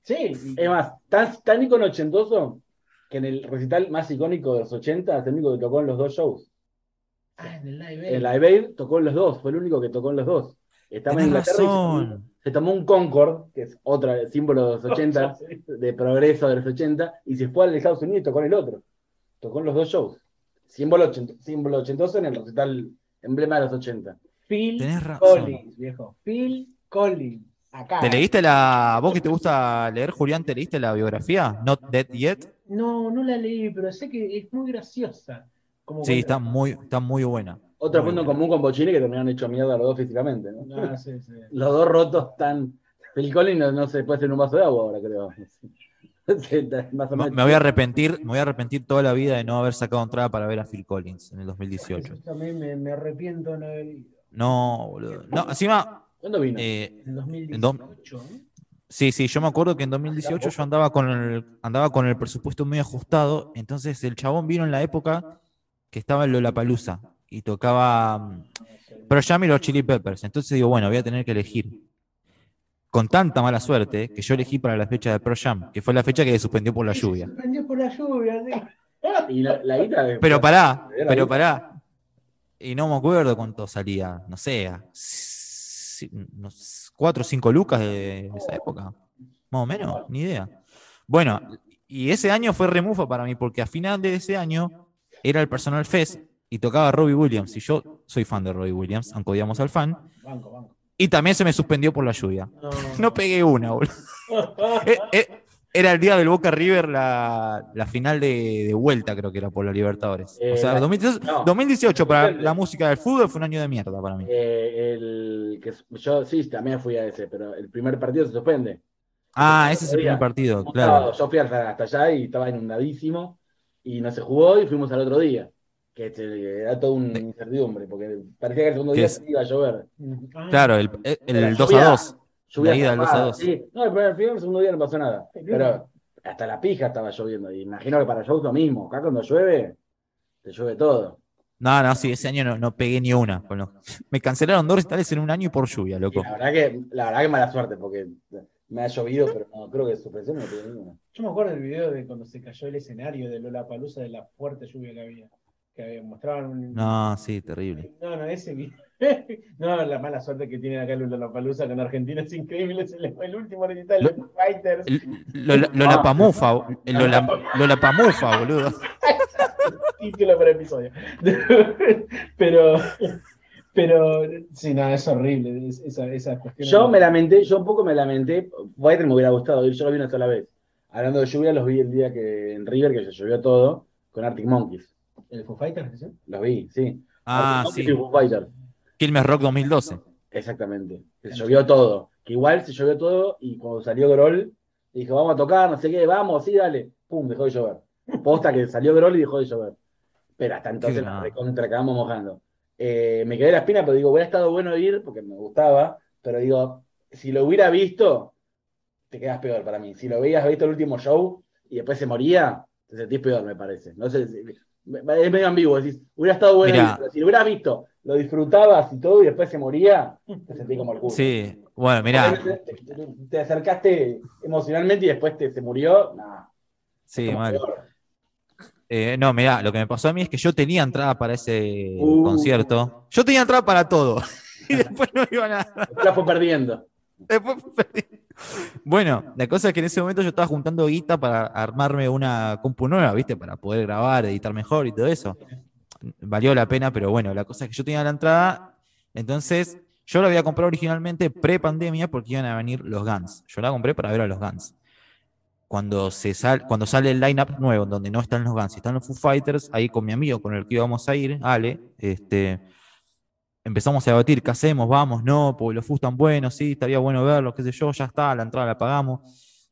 Sí, Es más, tan, tan icono ochentoso que en el recital más icónico de los 80 es el único que tocó en los dos shows. Ah, en el live. Aid. En Live Aid tocó en los dos, fue el único que tocó en los dos. Estaba en y se razón. se tomó un Concorde, que es otro símbolo de los 80, *laughs* de progreso de los 80, y se fue al Estados Unidos y tocó en el otro. Tocó en los dos shows. Símbolo, ochento- símbolo ochentoso en el recital emblema de los 80. Phil Tenés razón. Collins, viejo. Phil Collins. Acá. ¿Te leíste la. vos que te gusta leer, Julián, te leíste la biografía? Not Dead Yet. No, no la leí, pero sé que es muy graciosa. Como Sí, está muy, está muy buena. Otro Muy punto en común con Bochini que terminaron hecho mierda los dos físicamente. ¿no? Ah, sí, sí. *laughs* Los dos rotos tan. Phil Collins no, no se puede hacer un vaso de agua ahora, creo. *laughs* Más o Me menos. me voy a arrepentir, me voy a arrepentir toda la vida de no haber sacado entrada para ver a Phil Collins en el 2018. Yo también me, me arrepiento de no haber ido. No, boludo. No, encima, ¿Cuándo vino? eh, En En dos- 2018. ¿no? Sí, sí, yo me acuerdo que en 2018 yo andaba con el, andaba con el presupuesto muy ajustado, entonces el chabón vino en la época que estaba en Lollapalooza y tocaba mm, Jam y los Chili Peppers, entonces digo, bueno, voy a tener que elegir. Con tanta mala suerte que yo elegí para la fecha de Pearl Jam, que fue la fecha que se suspendió por la lluvia. Se prendió por la lluvia, sí. Y la, la guita de- Pero pará, pero pará. Y no me acuerdo cuánto salía, no sé, a si- unos cuatro o cinco lucas de, de esa época. Más o menos, ni idea. Bueno, y ese año fue remufa para mí, porque a final de ese año era el Personal Fest y tocaba Robbie Williams. Y yo soy fan de Robbie Williams, aunque odiamos al fan. Banco, banco. Y también se me suspendió por la lluvia. No, *laughs* No pegué una, boludo. *laughs* Eh, eh, Era el día del Boca River, la, la final de, de vuelta, creo que era por la Libertadores. Eh, o sea, la- 2018, no. 2018 para la música del fútbol fue un año de mierda para mí. Eh, el, que yo sí, también fui a ese, pero el primer partido se suspende. Ah, ese es el primer partido, claro. yo fui hasta, hasta allá y estaba inundadísimo y no se jugó y fuimos al otro día. Que este, era toda una incertidumbre, porque parecía que el segundo ¿Qué día es? iba a llover. Ah, Claro, el, el, Era 2 lluvia- a 2. Lluvia La ida del 2 a zarpada, 2. Sí. No, el primer, el segundo día no pasó nada. Pero hasta la pija estaba lloviendo. Y imagino que para shows lo mismo. Acá cuando llueve, te llueve todo. No, no, sí, ese año no, no pegué ni una. los- Me cancelaron dos recitales en un año y por lluvia, Y loco. la verdad que, la verdad que mala suerte, porque me ha llovido, pero no, creo que suspensión no tuve ninguna. Yo me acuerdo del video de cuando se cayó el escenario de Lola Palusa de la fuerte lluvia que había. Que había- mostraban un. No, sí, terrible. No, no, ese. *laughs* No, la mala suerte que tiene acá Lola Palusa con Argentina es increíble. Se le fue el último recital de Lo- los Fighters. Lola, *laughs* Pamufa, Lola, Lola Pamufa, boludo. *laughs* título para episodio. pero, pero, sí, no, es horrible es- esa, esa cuestión. Yo me lamenté, yo un poco me lamenté. Fighter me hubiera gustado ir, yo lo vi una sola vez. Hablando de lluvia, los vi el día que en River, que se llovió todo, con Arctic Monkeys. ¿El Foo Fighters? ¿sí? Los vi, sí. Ah, sí. Foo Fighters. Quilmes Rock 2012. Exactamente. Se llovió todo. Que igual se llovió todo y cuando salió Grol, dijo, vamos a tocar, no sé qué, vamos, sí, dale. Pum, dejó de llover. Posta que salió Grol y dejó de llover. Pero hasta entonces nos recontra acabamos mojando. eh, me quedé la espina, pero digo, hubiera estado bueno ir porque me gustaba, pero digo, si lo hubiera visto, te quedas peor para mí. Si lo hubieras visto el último show y después se moría, te sentís peor, me parece. No sé, si- es medio ambiguo, decís, hubiera estado bueno Mirá. si lo hubieras visto, lo disfrutabas y todo y después se moría, te sentís como el culo. Sí, bueno, mirá, Te, te- te acercaste emocionalmente y después te, se murió, nah, sí, mal. Eh, no, mirá, lo que me pasó a mí es que yo tenía entrada para ese Uh. concierto. Yo tenía entrada para todo. *laughs* y después no iba nada. Después la fue perdiendo. Después perdí. Bueno, la cosa es que en ese momento yo estaba juntando guita para armarme una compu nueva, ¿viste? Para poder grabar, editar mejor y todo eso. Valió la pena, pero bueno, la cosa es que yo tenía la entrada, entonces yo la había comprado originalmente pre-pandemia porque iban a venir los Guns. Yo la compré para ver a los Guns. Cuando, se sal- cuando sale el lineup nuevo, donde no están los Guns están los Foo Fighters, ahí con mi amigo con el que íbamos a ir, Ale, este, empezamos a debatir qué hacemos, vamos, no, porque los Foo están buenos, sí, estaría bueno verlos, qué sé yo, ya está, la entrada la pagamos.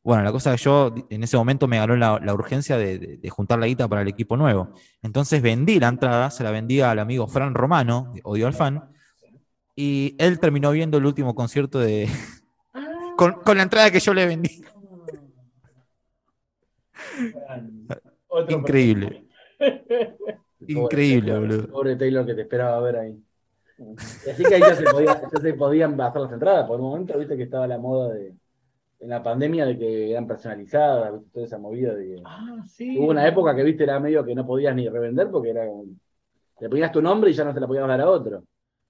Bueno, la cosa es que yo en ese momento me ganó la, la urgencia de, de- de juntar la guita para el equipo nuevo. Entonces vendí la entrada, se la vendí al amigo Fran Romano, de Odio al Fan, y él terminó viendo el último concierto de. *laughs* con, con la entrada que yo le vendí. Increíble. Increíble, boludo. Pobre Taylor que te esperaba ver ahí. Así que ahí ya se, podía- ya se podían bajar las entradas. Por un momento, viste que estaba la moda de. En la pandemia de que eran personalizadas, ¿viste? toda esa movida de Ah, sí. Hubo una época que viste era medio que no podías ni revender porque era como- le ponías tu nombre y ya no se la podías dar a otro.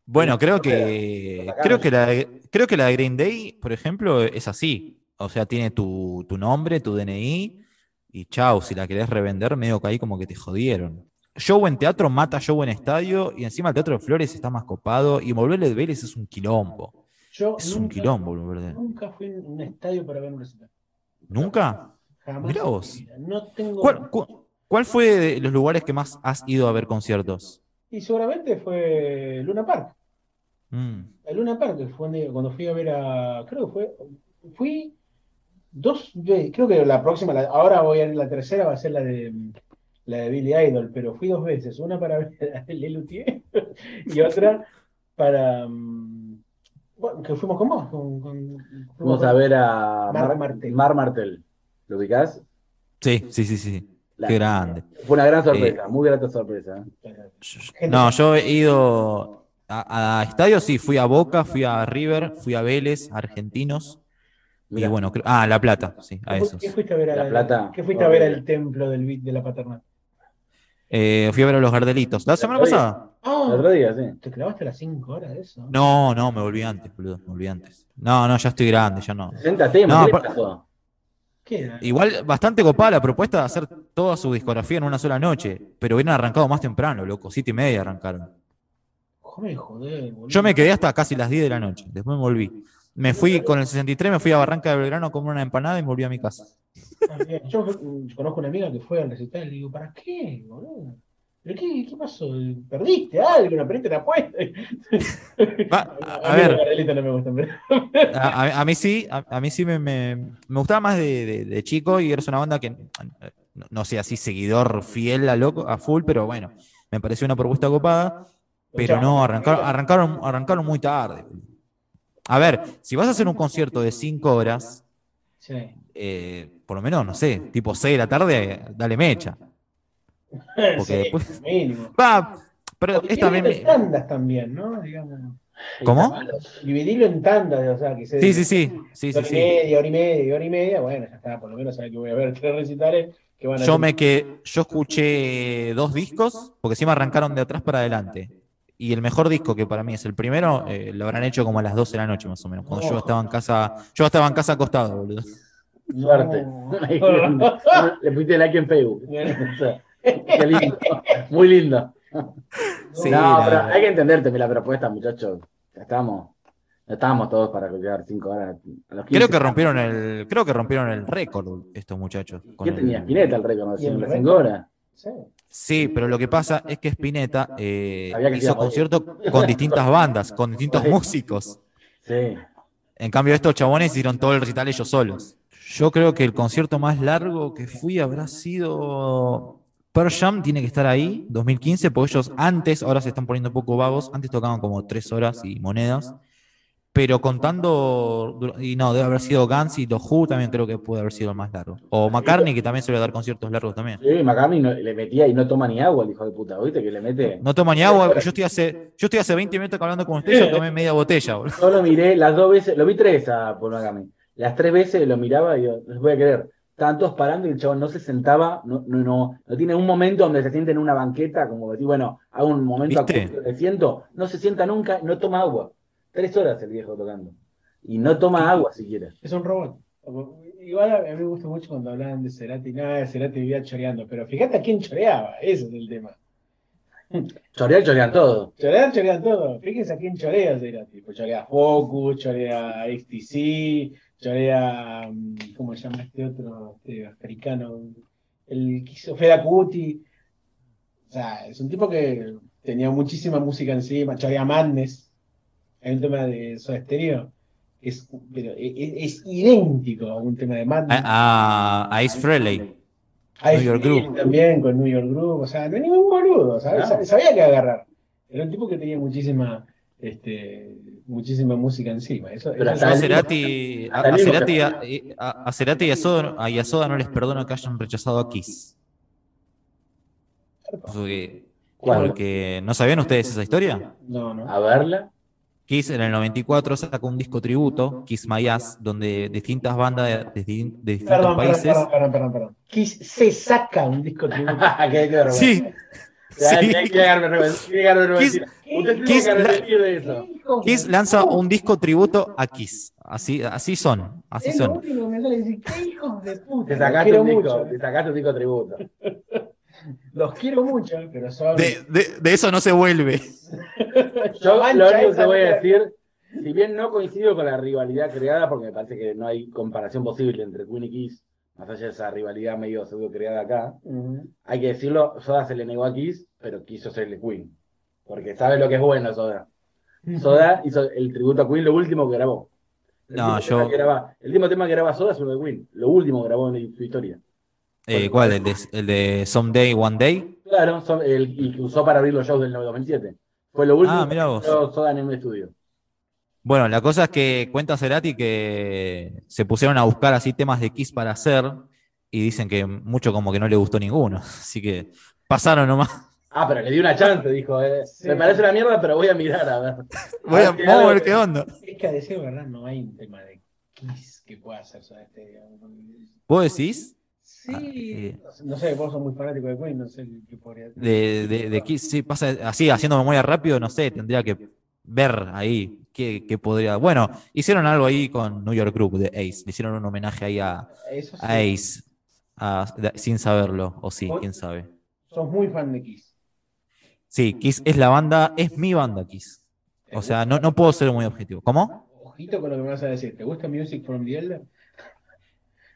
Bueno, creo que. Creo que, la, de- creo que la de Green Day, por ejemplo, es así. O sea, tiene tu, tu nombre, tu DNI, y chau, si la querés revender, medio que ahí como que te jodieron. Show en teatro mata show en estadio, y encima el Teatro de Flores está más copado, y volverle de Vélez es un quilombo. Yo Es un quilombo, ¿verdad? Nunca fui a un estadio para ver un recital. ¿Nunca? Jamás. Mirá vos. No tengo. ¿Cuál, cu- cuál fue de los lugares que más has ido a ver conciertos? Y seguramente fue Luna Park. Mm. El Luna Park fue donde- cuando fui a ver a. Creo que fue. Fui dos veces. Creo que la próxima, la- ahora voy a ir la tercera, va a ser la de la de Billy Idol, pero fui dos veces. Una para *laughs* ver a Lelutier y otra para. mm, Bueno, que fuimos con vos. con- con- fuimos Vamos a ver a Mar Mar, Martel. Mar Martel. ¿Lo ubicás? Sí, sí, sí, sí. La- Qué grande. Fue una gran sorpresa, muy grata sorpresa. ¿eh? No, yo he ido a, a estadios, sí, fui a Boca, fui a River, fui a Vélez, a Argentinos. Y Mirá. bueno, creo- ah, La Plata, sí, a ¿Qué fu- esos. ¿Qué fuiste a ver a La Plata. ¿Qué fuiste a ver al templo del beat de la paternal? Eh, fui a ver a los Gardelitos. ¿La semana pasada? El Ah, otro día, sí. ¿te clavaste las 5 horas de eso? No, no, me volví antes, boludo, me volví antes. No, no, ya estoy grande, ya no. 60 temas, No, ¿qué le por- pasó? ¿Qué era? Igual bastante copada la propuesta de hacer toda su discografía en una sola noche, pero hubieran arrancado más temprano, loco, siete y media arrancaron. Joder, joder, boludo. Yo me quedé hasta casi las 10 de la noche, después me volví. Me fui con el 63, me fui a Barranca de Belgrano a comer una empanada y me volví a mi casa. Yo conozco una amiga que fue al recital y le digo, ¿para qué, boludo? ¿Pero qué, qué pasó? ¿Perdiste algo? ¿No perdiste la apuesta? Va, *laughs* a, a mí los ver, no me gustan, pero... *laughs* a, a- a mí sí, a, a mí sí me, me- me gustaba más de, de- de chico y eres una banda que, no, no sé, así seguidor fiel a, loco, a full, pero bueno, me pareció una propuesta copada, pero no, arrancaron, arrancaron, arrancaron muy tarde. A ver, si vas a hacer un concierto de 5 horas, Sí. eh, por lo menos, no sé, tipo 6 de la tarde, dale mecha. Porque Sí, después- mínimo. Va, pero Porque es también... tandas ¿no? Digamos. ¿Cómo? Dividirlo en tandas, o sea, que se... Sí, sí, sí, sí, sí, hora y sí. media, hora y media, hora y media, bueno, ya está, por lo menos sabes que voy a ver *laughs* tres recitales que van a Yo me que yo escuché dos discos, porque encima arrancaron de atrás para adelante. Y el mejor disco que para mí es el primero, eh, lo habrán hecho como a las 12 de la noche más o menos, cuando yo estaba en casa, yo estaba en casa acostado, boludo. Suerte. *laughs* *laughs* Le pusiste like en Facebook. *laughs* Qué lindo. Muy lindo. Sí, no, pero hay que entenderte la propuesta, muchachos. Estamos. Estábamos todos para quedar 5 horas. A los 15. Creo que rompieron el, creo que rompieron el récord estos muchachos. ¿Qué el- tenía Spinetta el récord? ¿Y el ¿no? Las récord? 5 horas. Sí. Sí, pero lo que pasa es que Spinetta eh, que hizo conciertos con distintas bandas, con distintos músicos. Sí. En cambio, estos chabones hicieron todo el recital ellos solos. Yo creo que el concierto más largo que fui habrá sido Pearl Jam tiene que estar ahí, 2015, porque ellos antes, ahora se están poniendo un poco vagos, antes tocaban como tres horas y monedas, pero contando, y no, debe haber sido Guns y Who también creo que puede haber sido el más largo. O McCartney, que también suele dar conciertos largos también. Sí, McCartney no- le metía y no toma ni agua el hijo de puta, ¿viste? Que le mete. No toma ni agua, yo estoy hace, yo estoy hace 20 minutos hablando con ustedes y ya tomé media botella, boludo. Yo lo miré las dos veces, lo vi tres a Paul McCartney. Las tres veces lo miraba y digo, no se puede creer. Estaban todos parando y el chabón no se sentaba, no, no, no, no tiene un momento donde se siente en una banqueta, como decir, bueno, hago un momento acústico, me siento, no se sienta nunca, no toma agua. Tres horas el viejo tocando. Y no toma agua siquiera. Es un robot. Igual a mí me gusta mucho cuando hablaban de Cerati. Nada, Cerati vivía choreando. Pero fíjate a quién choreaba. Ese es el tema. *laughs* Chorear, chorean todo. Chorear, chorean todo. Fíjense a quién chorea Cerati. Pues chorea Focus, chorea XTC, chorea. mm, ¿Cómo se llama este otro este africano? El que hizo Kuti. O sea, es un tipo que tenía muchísima música encima. Chorea Madness. Hay un tema de Soda Stereo. Es, pero es, es idéntico a un tema de Madness. A, a Ace Frehley. Hay New York Groove. también con New York Groove, o sea, no hay ningún boludo, ¿sabes? No. Sabía que agarrar. Era un tipo que tenía muchísima, este, muchísima música encima. Eso, Pero eso hasta Yo a Cerati, a, el a Cerati, a, y- a- a Cerati y a Soda, a- y a Soda no les perdono que hayan rechazado a Kiss. Porque, ¿no sabían ustedes esa historia? no, no. A verla. Kiss en el 94 sacó un disco tributo, Kiss My Ass, donde distintas bandas de, de distin- de distintos Perdón, países. perdón, perdón, perdón, perdón. Kiss se saca un disco tributo. *laughs* qué, qué vergüenza. Sí, Ya, sí. Que vergüenza. Kiss- Usted tiene Kiss que la- arrepentir de eso. Kiss lanza un disco tributo a Kiss. Así, así son, así Es lo son. único que me sale decir, qué hijos de puta. Te sacaste un disco, mucho. te sacaste un disco tributo. *laughs* Los quiero mucho, pero son. De, de- de eso no se vuelve. Yo lo único que voy a decir, si bien no coincido con la rivalidad creada, porque me parece que no hay comparación posible entre Queen y Kiss, más allá de esa rivalidad medio pseudo creada acá, hay que decirlo, Soda se le negó a Kiss, pero quiso serle Queen. Porque sabe lo que es bueno Soda. Soda *laughs* hizo el tributo a Queen, lo último que grabó. El No, último yo- tema que graba- el último tema que graba Soda es uno de Queen. Lo último que grabó en su historia. Eh, ¿Cuál? El de, el de Someday, One Day. Claro, el, que usó para abrir los shows del 2007. Fue lo último Ah, mirá vos. que usó Soda en un estudio. Bueno, la cosa es que cuenta Cerati que se pusieron a buscar así temas de Kiss para hacer y dicen que mucho como que no le gustó ninguno. *laughs* Así que pasaron nomás. Ah, pero le di una chance, dijo. eh, Sí. Me parece una mierda, pero voy a mirar a ver. *laughs* Voy a, ver qué onda. Es que a decir verdad, no hay un tema de Kiss que pueda hacer Soda Stereo. ¿Vos decís? Sí, Ah, eh. no sé, vos sos muy fanático de Queen, no sé qué podría De, de, de Kiss, sí, pasa así, haciendo memoria rápido, no sé, tendría que ver ahí qué, qué podría. Bueno, hicieron algo ahí con New York Group de Ace. Le hicieron un homenaje ahí a, Eso sí, a Ace, a- de- sin saberlo, o sí, quién sabe. sos muy fan de Kiss. Sí, Kiss es la banda, es mi banda Kiss. O sea, no, no puedo ser muy objetivo. ¿Cómo? Ojito con lo que me vas a decir. ¿Te gusta Music from the Elder?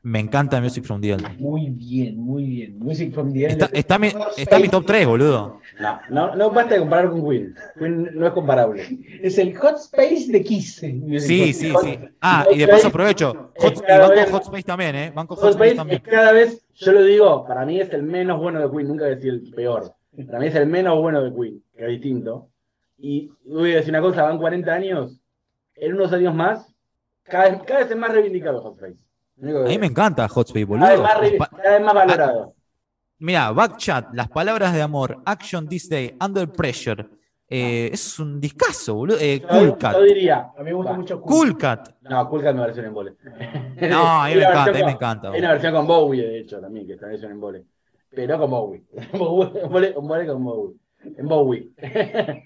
Me encanta Music from the Elder. Muy bien, muy bien. Music from the Está, Elder. está, mi, está mi top 3, boludo. No, no, no basta de comparar con Queen. Queen no es comparable. Es el hot space de Kiss. Music Sí, sí, the sí. Ah, y de paso aprovecho. Hot, y banco Hot Space también, ¿eh? Banco Hot Hot Space Space también. es cada vez, yo lo digo, para mí es el menos bueno de Queen, nunca decir el peor. Para mí es el menos bueno de Queen, que es distinto. Y voy a decir una cosa, van 40 años, en unos años más, cada vez, cada vez es más reivindicado Hot Space. A mí me encanta Hot Space, cada vez boludo. más, re- Pa- cada vez más valorado. Mira, Backchat, las palabras de amor, Action This Day, Under Pressure. eh, es un discazo, boludo. Eh, Yo, cool yo Cat. diría. A mí me gusta Va. mucho Cool Cat. No, Cool Cat me parece un embole. No, a mí me encanta, a mí versión me encanta. Hay una versión con Bowie, de hecho, también, que también es un embole. Pero con Bowie. *laughs* Embole, con Bowie. En Bowie. *laughs*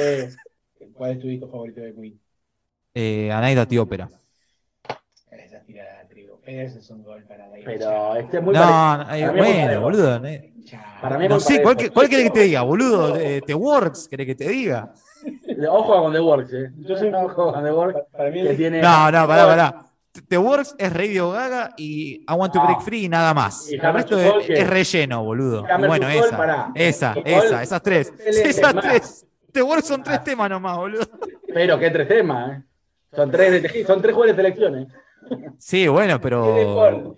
Eh, ¿Cuál es tu disco favorito de Queen? Eh, Anaida Tíopera. Esa tirada de trigo. Ese es un gol para la pero este es muy No, eh, Para muy bueno, boludo. eh. Para mí No muy sé, ¿cuál, cuál querés que te diga, boludo? Eh, ¿Te Works? ¿Querés que te diga? Ojo con The Works, eh. Yo soy- Ojo con The Works. Para mí Que tiene. No, no, pará, pará. The Works es Radio Gaga y I Want to No. Break Free y nada más. Y El resto to es, relleno, boludo. Y bueno, esa, esa, esa, esas tres. Esas más. tres. The Works son tres temas nomás, boludo. Pero qué tres temas, eh. Son tres, son tres juegos de selección, eh. Sí, bueno, pero.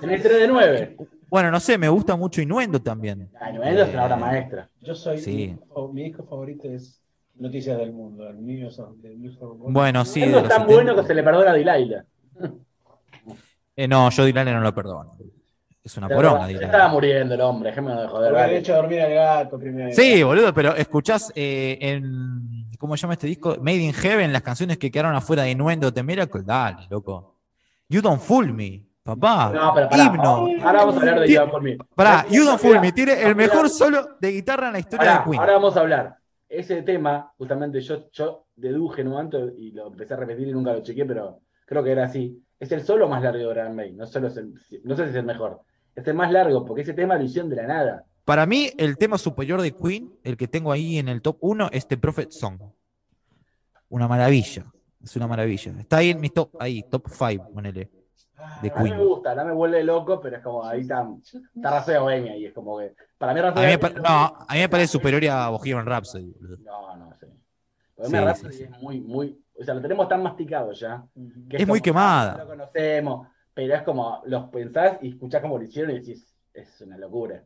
Tenés *laughs* tres de nueve. Bueno, no sé, me gusta mucho Innuendo también. Ah, Innuendo es una obra Eh, maestra. Yo soy. Sí. Mi, disco favorito es Noticias del Mundo. El mío es de News of the World. Bueno, sí. De es tan 70. bueno que se le perdona a Dilaila. Eh, no, yo Dylan no lo perdono. Es una De poronga, Dylan. estaba muriendo el hombre, déjame de joder. Porque había dale. hecho dormir al gato primero. Sí, boludo, pero escuchás eh, en. ¿Cómo se llama este disco? Made in Heaven, las canciones que quedaron afuera de Innuendo de Miracle. Dale, loco. You Don't Fool Me, papá. No, pero pará. Himno. Ahora vamos a hablar de Ti- Ivan por mí. Pará, You Don't Fool Me tiene el mejor solo de guitarra en la historia Pará, de Queen. ahora vamos a hablar. Ese tema, justamente yo, yo deduje en un momento y lo empecé a repetir y nunca lo chequeé, pero creo que era así. Es el solo más largo de Brian May, no, solo es el- no sé si es el mejor. Es el más largo, porque ese tema lo hicieron de la nada. Para mí, el tema superior de Queen, el que tengo ahí en el top 1, es The Prophet Song. Una maravilla. Es una maravilla. Está ahí en mi top, ahí, top 5, ponele. De A mí me Queen. gusta, no me vuelve loco, pero es como ahí está, está Rhapsody Bohemia y es como que. Para mí A Rhapsody mí, me no, a mí me parece superior a Bohemian Rhapsody. boludo. No, no sé. Sí, Bohemian Rhapsody sí, sí. es muy, muy. O sea, lo tenemos tan masticado ya. que Es muy como, quemada. ah, Lo conocemos, pero es como los pensás y escuchás como lo hicieron y decís, es una locura.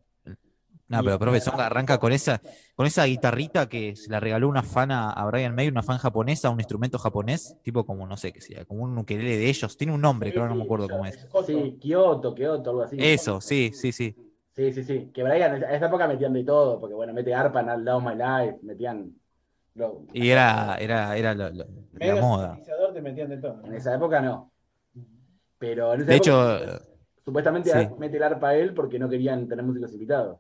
No, pero Prophet Song arranca con esa, con esa guitarrita que se la regaló una fan a, a Brian May, una fan japonesa, un instrumento japonés, tipo como, no sé qué sea, como un ukelele de ellos. Tiene un nombre, que ahora no me acuerdo cómo es. Sí, Kioto, Kioto, algo así. Eso, sí, sí, sí. Sí, sí, sí. Que Brian, en esa época metían de todo, porque bueno, mete arpa en All Down My Life, metían. lo- Y era, era, era lo- lo- la moda. te metían de todo. En esa época no. Pero en esa De época, hecho, supuestamente sí. mete el arpa él porque no querían tener músicos invitados.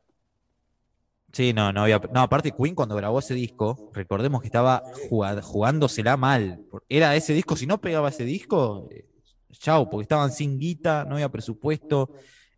Sí, no, no había. No, aparte Queen cuando grabó ese disco, recordemos que estaba jugad- jugándosela mal. Era ese disco, si no pegaba ese disco, eh, chau, porque estaban sin guita, no había presupuesto.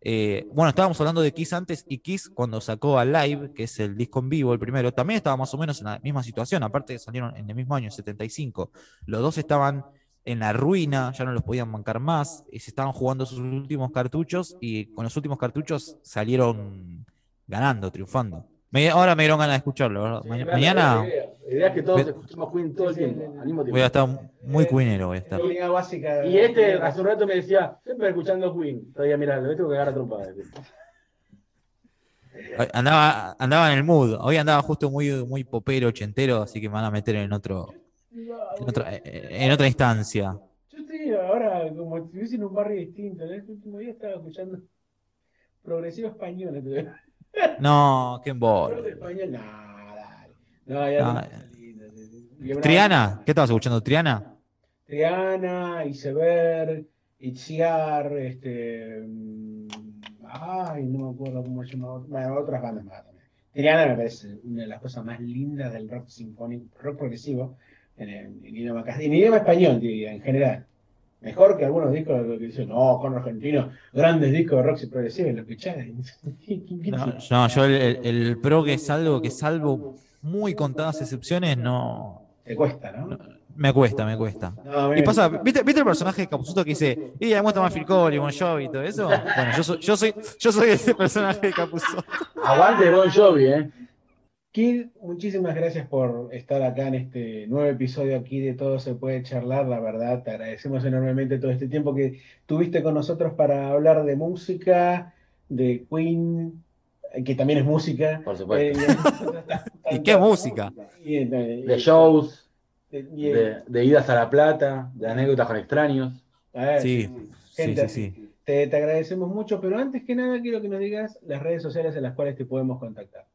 Eh, bueno, estábamos hablando de Kiss antes y Kiss cuando sacó a Live, que es el disco en vivo, el primero, también estaba más o menos en la misma situación, aparte salieron en el mismo año, 75. Los dos estaban en la ruina, ya no los podían bancar más, y se estaban jugando sus últimos cartuchos y con los últimos cartuchos salieron ganando, triunfando. Me- ahora me dieron ganas de escucharlo. ¿verdad? Ma- mañana La idea es que todos escuchemos Queen todo el tiempo, al mismo tiempo. voy a estar muy queenero, voy a estar. Línea básica. Y este hace un rato me decía, siempre escuchando Queen. Todavía, mira, lo tengo que agarrar a trompada. Andaba, andaba en el mood. Hoy andaba justo muy, muy popero, ochentero, así que me van a meter en otro, en otra, en otra instancia. Yo estoy ahora como si estuviese en un barrio distinto. ¿no? Este último día estaba escuchando progresivo español. *laughs* No, qué Rock embol. español, no, ya Ah, no, Triana, ¿qué estabas escuchando? Triana. Triana, Iceberg, Itziar, este. mm, Ay, no me acuerdo cómo se llama. Bueno, otras bandas más también. Triana me parece una de las cosas más lindas del rock sinfónico, rock progresivo, en, el- en idioma, en idioma español, diría, en general. Mejor que algunos discos que dicen, no, con argentino, grandes discos de rock progresivo, lo escuchás. *laughs* No, no, yo el, el, el pro que salvo, que salvo muy contadas excepciones, no. Te cuesta, ¿no? Me cuesta, me cuesta. No, Y me- pasa, ¿viste, ¿viste el personaje de Capuzoto que dice, y ya muestra más Phil Collins, Bon Jovi y todo eso? *laughs* Bueno, yo soy, yo soy, yo soy ese personaje de Capuzoto. Aguante Bon Jovi, ¿eh? Kid, muchísimas gracias por estar acá en este nuevo episodio aquí de Todo se puede charlar. La verdad, te agradecemos enormemente todo este tiempo que tuviste con nosotros para hablar de música, de Queen, que también es música. Por supuesto. Eh, ¿Y *laughs* qué música? y, eh, De shows, de- y, de, de idas a La Plata, de anécdotas con extraños. a ver, Sí, sí, gente sí, así. sí. Te, te agradecemos mucho, pero antes que nada quiero que nos digas las redes sociales en las cuales te podemos contactar.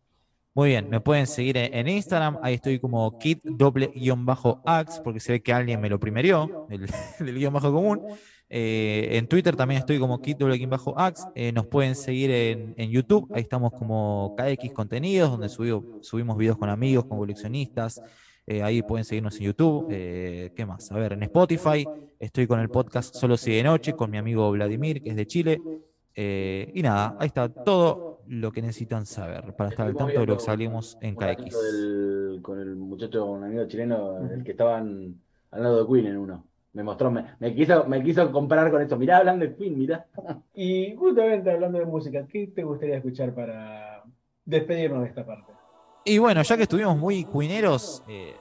Muy bien, me pueden seguir en Instagram, ahí estoy como kit doble guion bajo ax, porque se ve que alguien me lo primerió, el, *laughs* del guion bajo común. Eh, en Twitter también estoy como kit doble guion bajo ax. Eh, nos pueden seguir en, en YouTube, ahí estamos como KX Contenidos, donde subido- subimos videos con amigos, con coleccionistas. Eh, ahí pueden seguirnos en YouTube. ¿Qué más? A ver, en Spotify estoy con el podcast Solo si de noche, con mi amigo Vladimir, que es de Chile. Y nada, ahí está todo lo que necesitan saber para estar al tanto de lo que salimos en KX. del- con el muchacho, un amigo chileno, el que estaban al lado de Queen en uno. Me mostró, me, me quiso, me quiso comparar con esto. Mirá, hablando de Queen, mirá. *laughs* Y justamente hablando de música, ¿qué te gustaría escuchar para despedirnos de esta parte? Y bueno, ya que estuvimos muy cuineros, eh,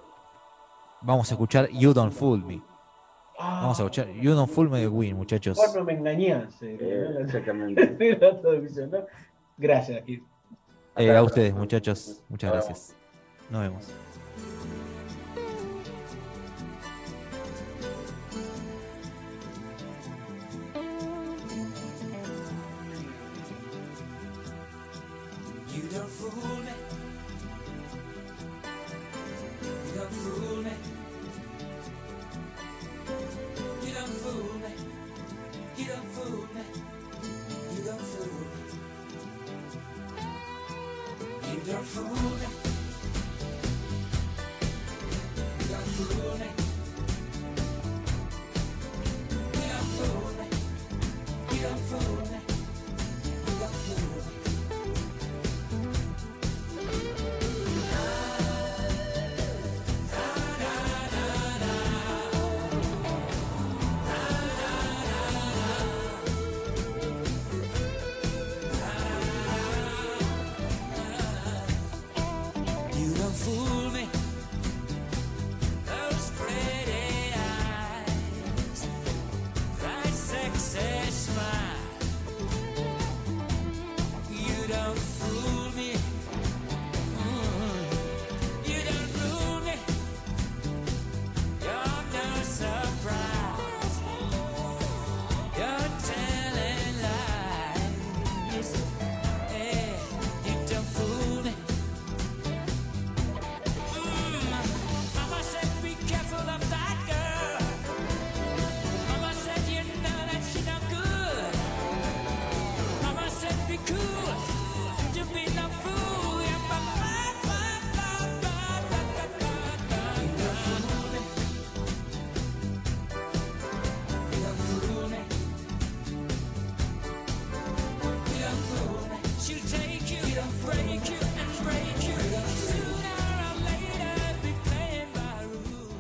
vamos a escuchar You Don't Fool Me. Vamos a escuchar You Don't Fool Me de Win, muchachos. Vos no me engañás. eh, Eh, ¿no? exactamente. *laughs* Gracias, Kid. Eh, a ustedes, muchachos. Muchas Nos gracias. Nos vemos.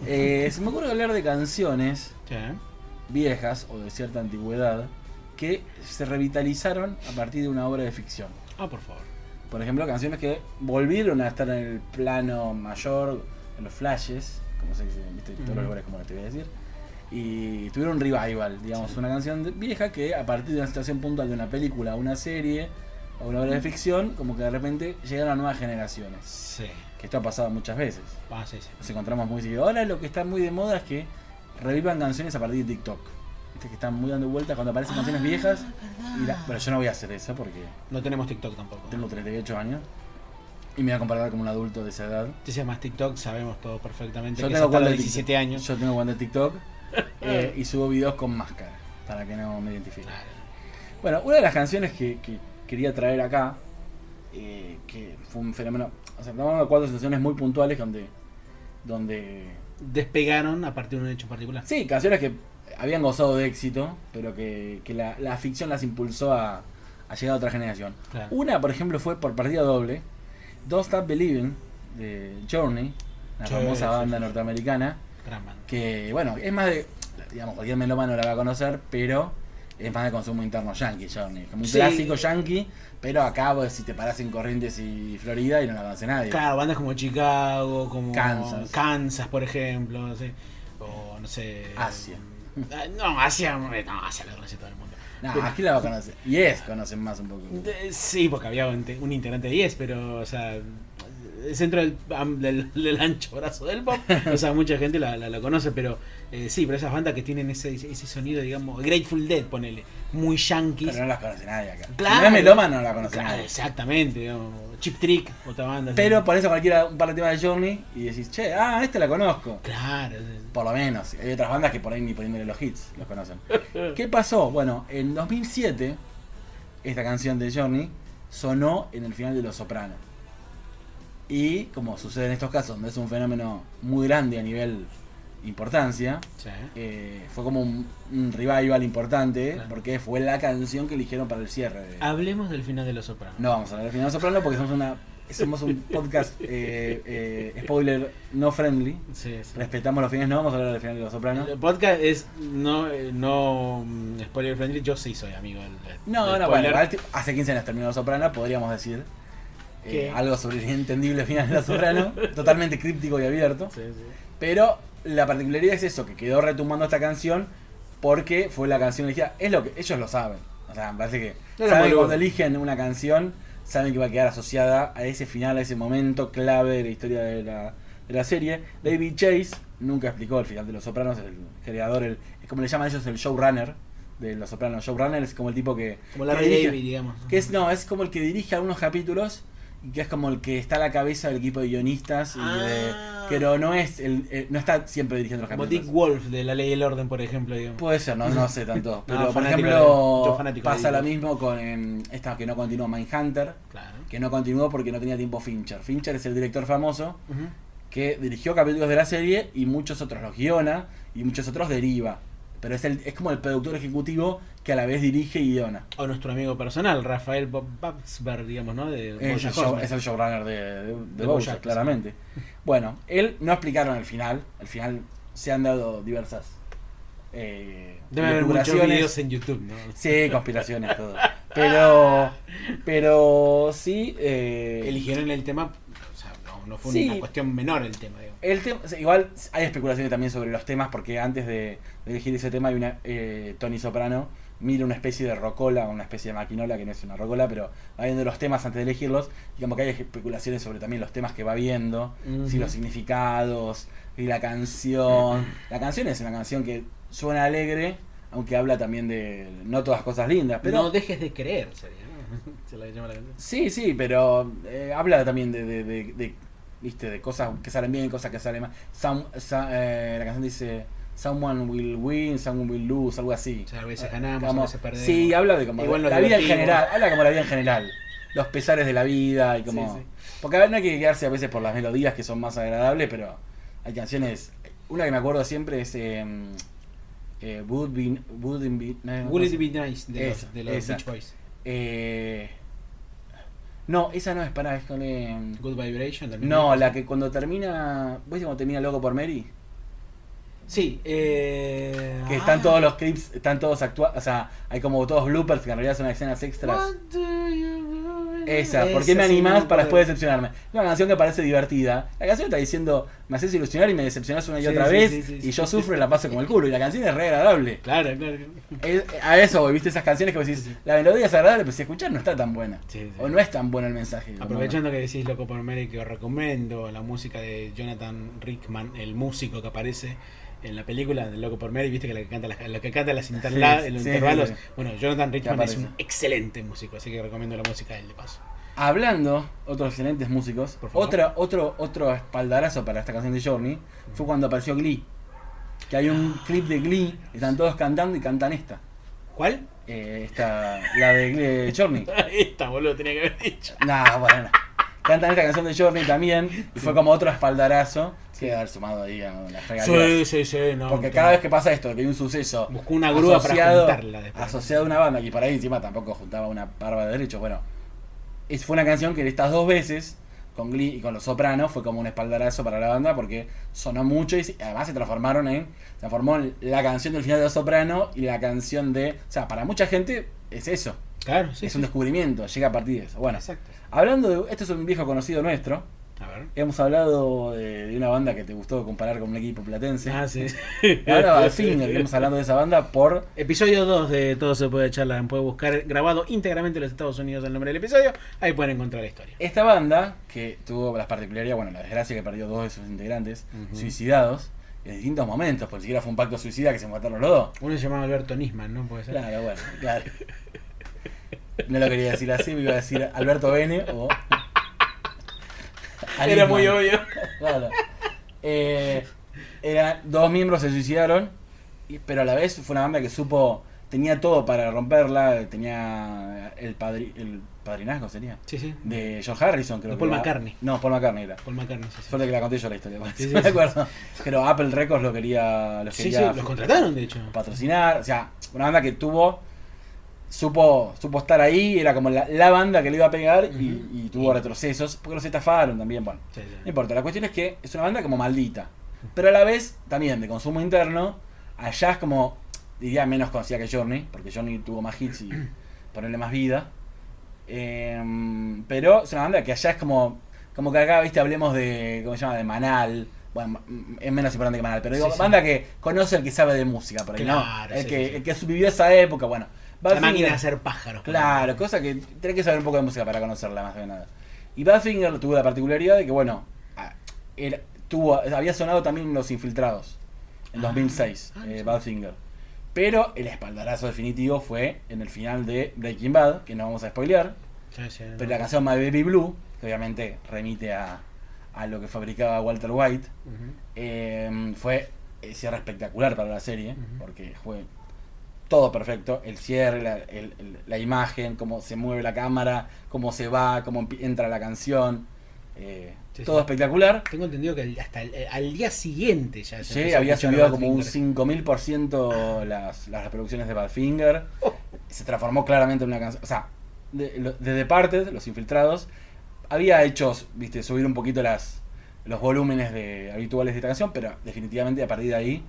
Eh, se me ocurre hablar de canciones Sí. viejas o de cierta antigüedad que se revitalizaron a partir de una obra de ficción. Ah, por favor. Por ejemplo, canciones que volvieron a estar en el plano mayor, en los flashes, como se dice, ¿viste? todos los lugares como te voy a decir. Y tuvieron un revival, digamos, una canción de- vieja que a partir de una situación puntual de una película, una serie o una obra de ficción, como que de repente llegaron a nuevas generaciones. Sí. Que esto ha pasado muchas veces. Ah, sí, sí. Nos encontramos muy seguido. Ahora lo que está muy de moda es que revivan canciones a partir de TikTok. Viste que están muy dando vueltas cuando aparecen canciones viejas. y la- pero yo no voy a hacer eso porque No tenemos TikTok tampoco. tengo 38 años. Y me voy a comparar como un adulto de esa edad. Si se llama TikTok, sabemos todo perfectamente Yo que tengo de 17 TikTok. años. Yo tengo cuenta de TikTok. *laughs* eh, y subo videos con máscara. Para que no me identifiquen. Claro. Bueno, una de las canciones que, que quería traer acá. Eh, que fue un fenómeno. O sea, estamos hablando de cuatro situaciones muy puntuales donde. Donde Despegaron a partir de un hecho particular. Sí, canciones que habían gozado de éxito, pero que, que la, la ficción las impulsó a, a llegar a otra generación. Claro. Una, por ejemplo, fue por partida doble, Don't Stop Believing, de Journey, la Sí, famosa sí, banda sí. norteamericana, Gran banda. que, bueno, es más de, digamos, cualquier melómano la va a conocer, pero es más de consumo interno yankee, Journey. Como un Sí. clásico yankee, pero acá vos si te parás en Corrientes y Florida y no la conoce nadie. Claro, bandas como Chicago, como Kansas. Kansas, por ejemplo, no sé, o no sé. Asia. Ah, No, Asia, no, Asia la conoce todo el mundo. No, Pero- aquí la va a conocer. Y es, conocen más un poco. De- Sí, porque había un, un integrante de 10, pero, o sea, centro del, am- del, *laughs* del ancho brazo del pop, o sea, mucha gente la, la, la conoce, pero eh, sí, pero esas bandas que tienen ese, ese sonido, digamos, Grateful Dead, ponele, muy yankees. Pero no las conoce nadie acá. Claro. Si no es melómano, no la conoce Claro, nadie. exactamente, digamos, Chip Trick, otra banda. así. Pero pones a cualquiera un par de temas de Journey y decís, che, ah, este la conozco. Claro, Por lo menos. Hay otras bandas que por ahí ni poniéndole los hits los conocen. ¿Qué pasó? Bueno, en 2007, esta canción de Journey sonó en el final de Los Sopranos. Y como sucede en estos casos, donde es un fenómeno muy grande a nivel importancia, sí. eh, fue como un, un revival importante, Claro. porque fue la canción que eligieron para el cierre. de- Hablemos del final de Los Sopranos. No vamos a hablar del final de Soprano porque somos una somos un podcast *laughs* eh, eh, spoiler no friendly. Sí, sí. Respetamos los fines, no vamos a hablar del final de Los Sopranos. El podcast es no, eh, no mm, spoiler friendly, yo sí soy amigo del, del- No, no, bueno, hace 15 años terminó Los Sopranos, podríamos decir eh, algo sobre el inentendible final de Los *laughs* Sopranos, totalmente críptico y abierto. Sí, sí. Pero la particularidad es eso, que quedó retumbando esta canción porque fue la canción elegida. Es lo que ellos lo saben. O sea, me parece que No saben que cuando eligen una canción, saben que va a quedar asociada a ese final, a ese momento clave de la historia de la, de la serie. David Chase nunca explicó el final de Los Sopranos, el creador, el, es como le llaman ellos el showrunner de Los Sopranos. Showrunner es como el tipo que... Como que Larry dirige- David, digamos. que es, no, es como el que dirige algunos capítulos que es como el que está a la cabeza del equipo de guionistas. Y de- Ah. pero no es el, eh, no está siempre dirigiendo los Como capítulos. Dick Wolf de La Ley y el Orden, por ejemplo. Digamos. Puede ser, no, no sé *laughs* tanto. Pero por ejemplo, de pasa lo mismo con em, esta que no continuó, Mindhunter, Claro. que no continuó porque no tenía tiempo Fincher. Fincher es el director famoso que dirigió capítulos de la serie y muchos otros los guiona y muchos otros deriva. Pero es, el, es como el productor ejecutivo que a la vez dirige y guiona. O nuestro amigo personal, Rafael Babsberg, digamos, ¿no? De Es el, show- Horseman. es el showrunner de, de, de De Bojack, Bojack, claramente. Bueno, él no explicaron el final. El final se han dado diversas eh, Debe haber muchos videos en YouTube, ¿no? Sí, *laughs* conspiraciones, todo. Pero, pero sí. eh, Eligieron el tema, o sea, no, no fue Sí. una cuestión menor el tema, digamos. el tema, igual hay especulaciones también sobre los temas, porque antes de, de elegir ese tema hay una eh, Tony Soprano mira una especie de rocola, una especie de maquinola que no es una rocola, pero va viendo los temas antes de elegirlos, y como que hay especulaciones sobre también los temas que va viendo, si los significados, y la canción. La canción es una canción que suena alegre, aunque habla también de no todas cosas lindas, pero no dejes de creer, sería, ¿no? *laughs* Se la llama la canción. Sí, sí, pero eh, habla también de, de, de, de, viste, de cosas que salen bien, cosas que salen mal. Some- sa- eh, la canción dice Someone will win, someone will lose, algo así. O sea, a veces ganamos, Como- a veces perdemos. sí, habla de como Igual la vida en general, habla como la vida en general. Los pesares de la vida y como... Sí, sí. Porque a ver, no hay que quedarse a veces por las melodías que son más agradables, pero hay canciones... Una que me acuerdo siempre es... Eh, eh, Would Be... Wouldn't Be... no, sé. It Be Nice de Esa, los, de los esa. Beach Boys. Eh, no, esa no es para... Es con... eh, Good Vibration también. no, la que cuando termina... ¿Viste cuando termina Loco por Mary? Sí, eh. Que ah. están todos los clips, están todos actuados, o sea, hay como todos bloopers que en realidad son escenas extras. Esa, ¿por qué Esa me animás para después decepcionarme? Es una canción que parece divertida. La canción está diciendo, me haces ilusionar y me decepcionás una y Sí, otra sí, vez, y yo sufro y la paso como el culo. Y la canción es re agradable. Claro, claro. Es- a eso voy, viste esas canciones que vos decís, la melodía es agradable, pero si escuchar no está tan buena. O no es tan bueno el mensaje. Aprovechando que decís Loco por Mary, que os recomiendo la música de Jonathan Rickman, el músico que aparece en la película de Loco por Mary, viste que la que canta las, la que canta las interla- Sí, en los sí, intervalos. sí. Bueno, Jonathan Rickman es un excelente músico, así que recomiendo la música de él de paso. Hablando, otros excelentes músicos, otra, otro, otro espaldarazo para esta canción de Journey fue cuando apareció Glee. Que hay un clip de Glee, están todos cantando y cantan esta. ¿Cuál? Eh, esta, la de Glee Journey. *laughs* Esta, boludo, tenía que haber dicho. Nah, bueno. Cantan esta canción de Journey también. Y fue como otro espaldarazo. Que haber sumado ahí a las regalías. Sí, sí, sí, no. Porque cada vez que pasa esto, que hay un suceso Buscó una grúa para asociado, juntarla después. asociado a una banda, y para ahí encima tampoco juntaba una barba de derecho, bueno. Es, fue una canción que estas dos veces, con Glee y con Los Sopranos, fue como un espaldarazo para la banda porque sonó mucho y además se transformaron en. Se transformó la canción del final de Los Sopranos y la canción de. O sea, para mucha gente es eso. Claro, sí. es sí. un descubrimiento, llega a partir de eso. Bueno, Exacto. hablando de. Este es un viejo conocido nuestro. A ver. Hemos hablado de, de una banda que te gustó comparar con un equipo platense. Ah, sí. *laughs* Ahora al fin estamos hablando de esa banda por Episodio 2 de Todo se puede charlar. Puede buscar grabado íntegramente en los Estados Unidos el nombre del episodio. Ahí pueden encontrar la historia. esta banda que tuvo las particularidades, bueno, la desgracia que perdió dos de sus integrantes suicidados en distintos momentos, porque siquiera fue un pacto suicida que se mataron los dos. Uno se llamaba Alberto Nisman, ¿no? Puede ser. Claro, bueno, claro. No lo quería decir así, me iba a decir Alberto Bene o. Era muy obvio. Claro. Eh, era- dos miembros se suicidaron, y- pero a la vez fue una banda que supo, tenía todo para romperla, tenía el, padri, el padrinazgo, sería, Sí, sí. de George Harrison, creo De que Paul era. McCartney. No, Paul McCartney era. Paul McCartney. Sí, sí. Suerte que la conté yo la historia, Sí, sí, no *laughs* me sí. acuerdo. Pero Apple Records lo quería, los Sí, quería sí, los contrataron, de hecho. patrocinar, o sea, una banda que tuvo, supo, supo estar ahí, era como la, la banda que le iba a pegar y, y tuvo retrocesos, porque los estafaron también, bueno. Sí, sí. No importa, la cuestión es que es una banda como maldita. Pero a la vez, también de consumo interno, allá es como, diría menos conocida que Journey, porque Journey tuvo más hits y *clears throat* ponerle más vida. Em, pero es una banda que allá es como, como que acá, viste, hablemos de, ¿cómo se llama? De Manal, bueno, es menos importante que Manal, pero digo, Sí, sí. banda que conoce el que sabe de música, por ahí, Claro, ¿no? El sí, que, el que vivió esa época, bueno. La Badfinger- máquina de hacer pájaros. Claro, cosa que tenés que saber un poco de música para conocerla más que nada. Y Badfinger tuvo la particularidad de que, bueno, ah, era- tuvo, había sonado también Los Infiltrados, en 2006, ah, eh, sí. Badfinger. Pero el espaldarazo definitivo fue en el final de Breaking Bad, que no vamos a spoilear. Sí, sí, Pero no. la canción My Baby Blue, que obviamente remite a, a lo que fabricaba Walter White, Ujú. eh, fue el cierre espectacular para la serie, porque fue todo perfecto. El cierre, la, el- el- la imagen, cómo se mueve la cámara, cómo se va, cómo entra la canción. eh, Sí, todo sí. espectacular. Tengo entendido que hasta el- eh, al día siguiente ya se Sí, había subido como un Badfinger. 5000% las, las reproducciones de Badfinger. Oh. Se transformó claramente en una canción. O sea, de, de Departed, Los Infiltrados, había hecho, viste, subir un poquito las los volúmenes de, habituales de esta canción, pero definitivamente a partir de ahí,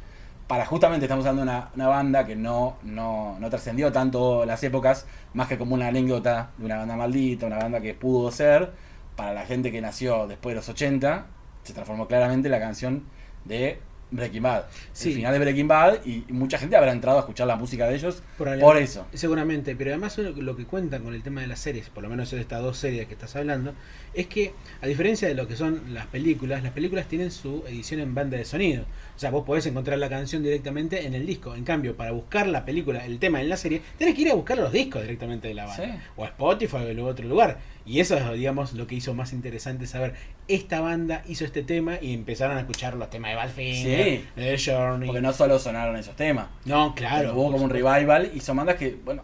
para justamente estamos hablando de una, una banda que no, no, no trascendió tanto las épocas, más que como una anécdota de una banda maldita, una banda que pudo ser, para la gente que nació después de los 80, se transformó claramente en la canción de Breaking Bad. Sí. El final de Breaking Bad y mucha gente habrá entrado a escuchar la música de ellos por eso. Seguramente, pero además lo, lo que cuentan con el tema de las series, por lo menos de estas dos series que estás hablando, es que a diferencia de lo que son las películas, las películas tienen su edición en banda de sonido. O sea, vos podés encontrar la canción directamente en el disco. En cambio, para buscar la película, el tema en la serie, tenés que ir a buscar los discos directamente de la banda. Sí. O a Spotify o en otro lugar. Y eso es, digamos, lo que hizo más interesante saber. Esta banda hizo este tema y empezaron a escuchar los temas de Badfinger, Sí. de Journey. Porque no solo sonaron esos temas. No, claro. Hubo como un revival y son bandas que, bueno,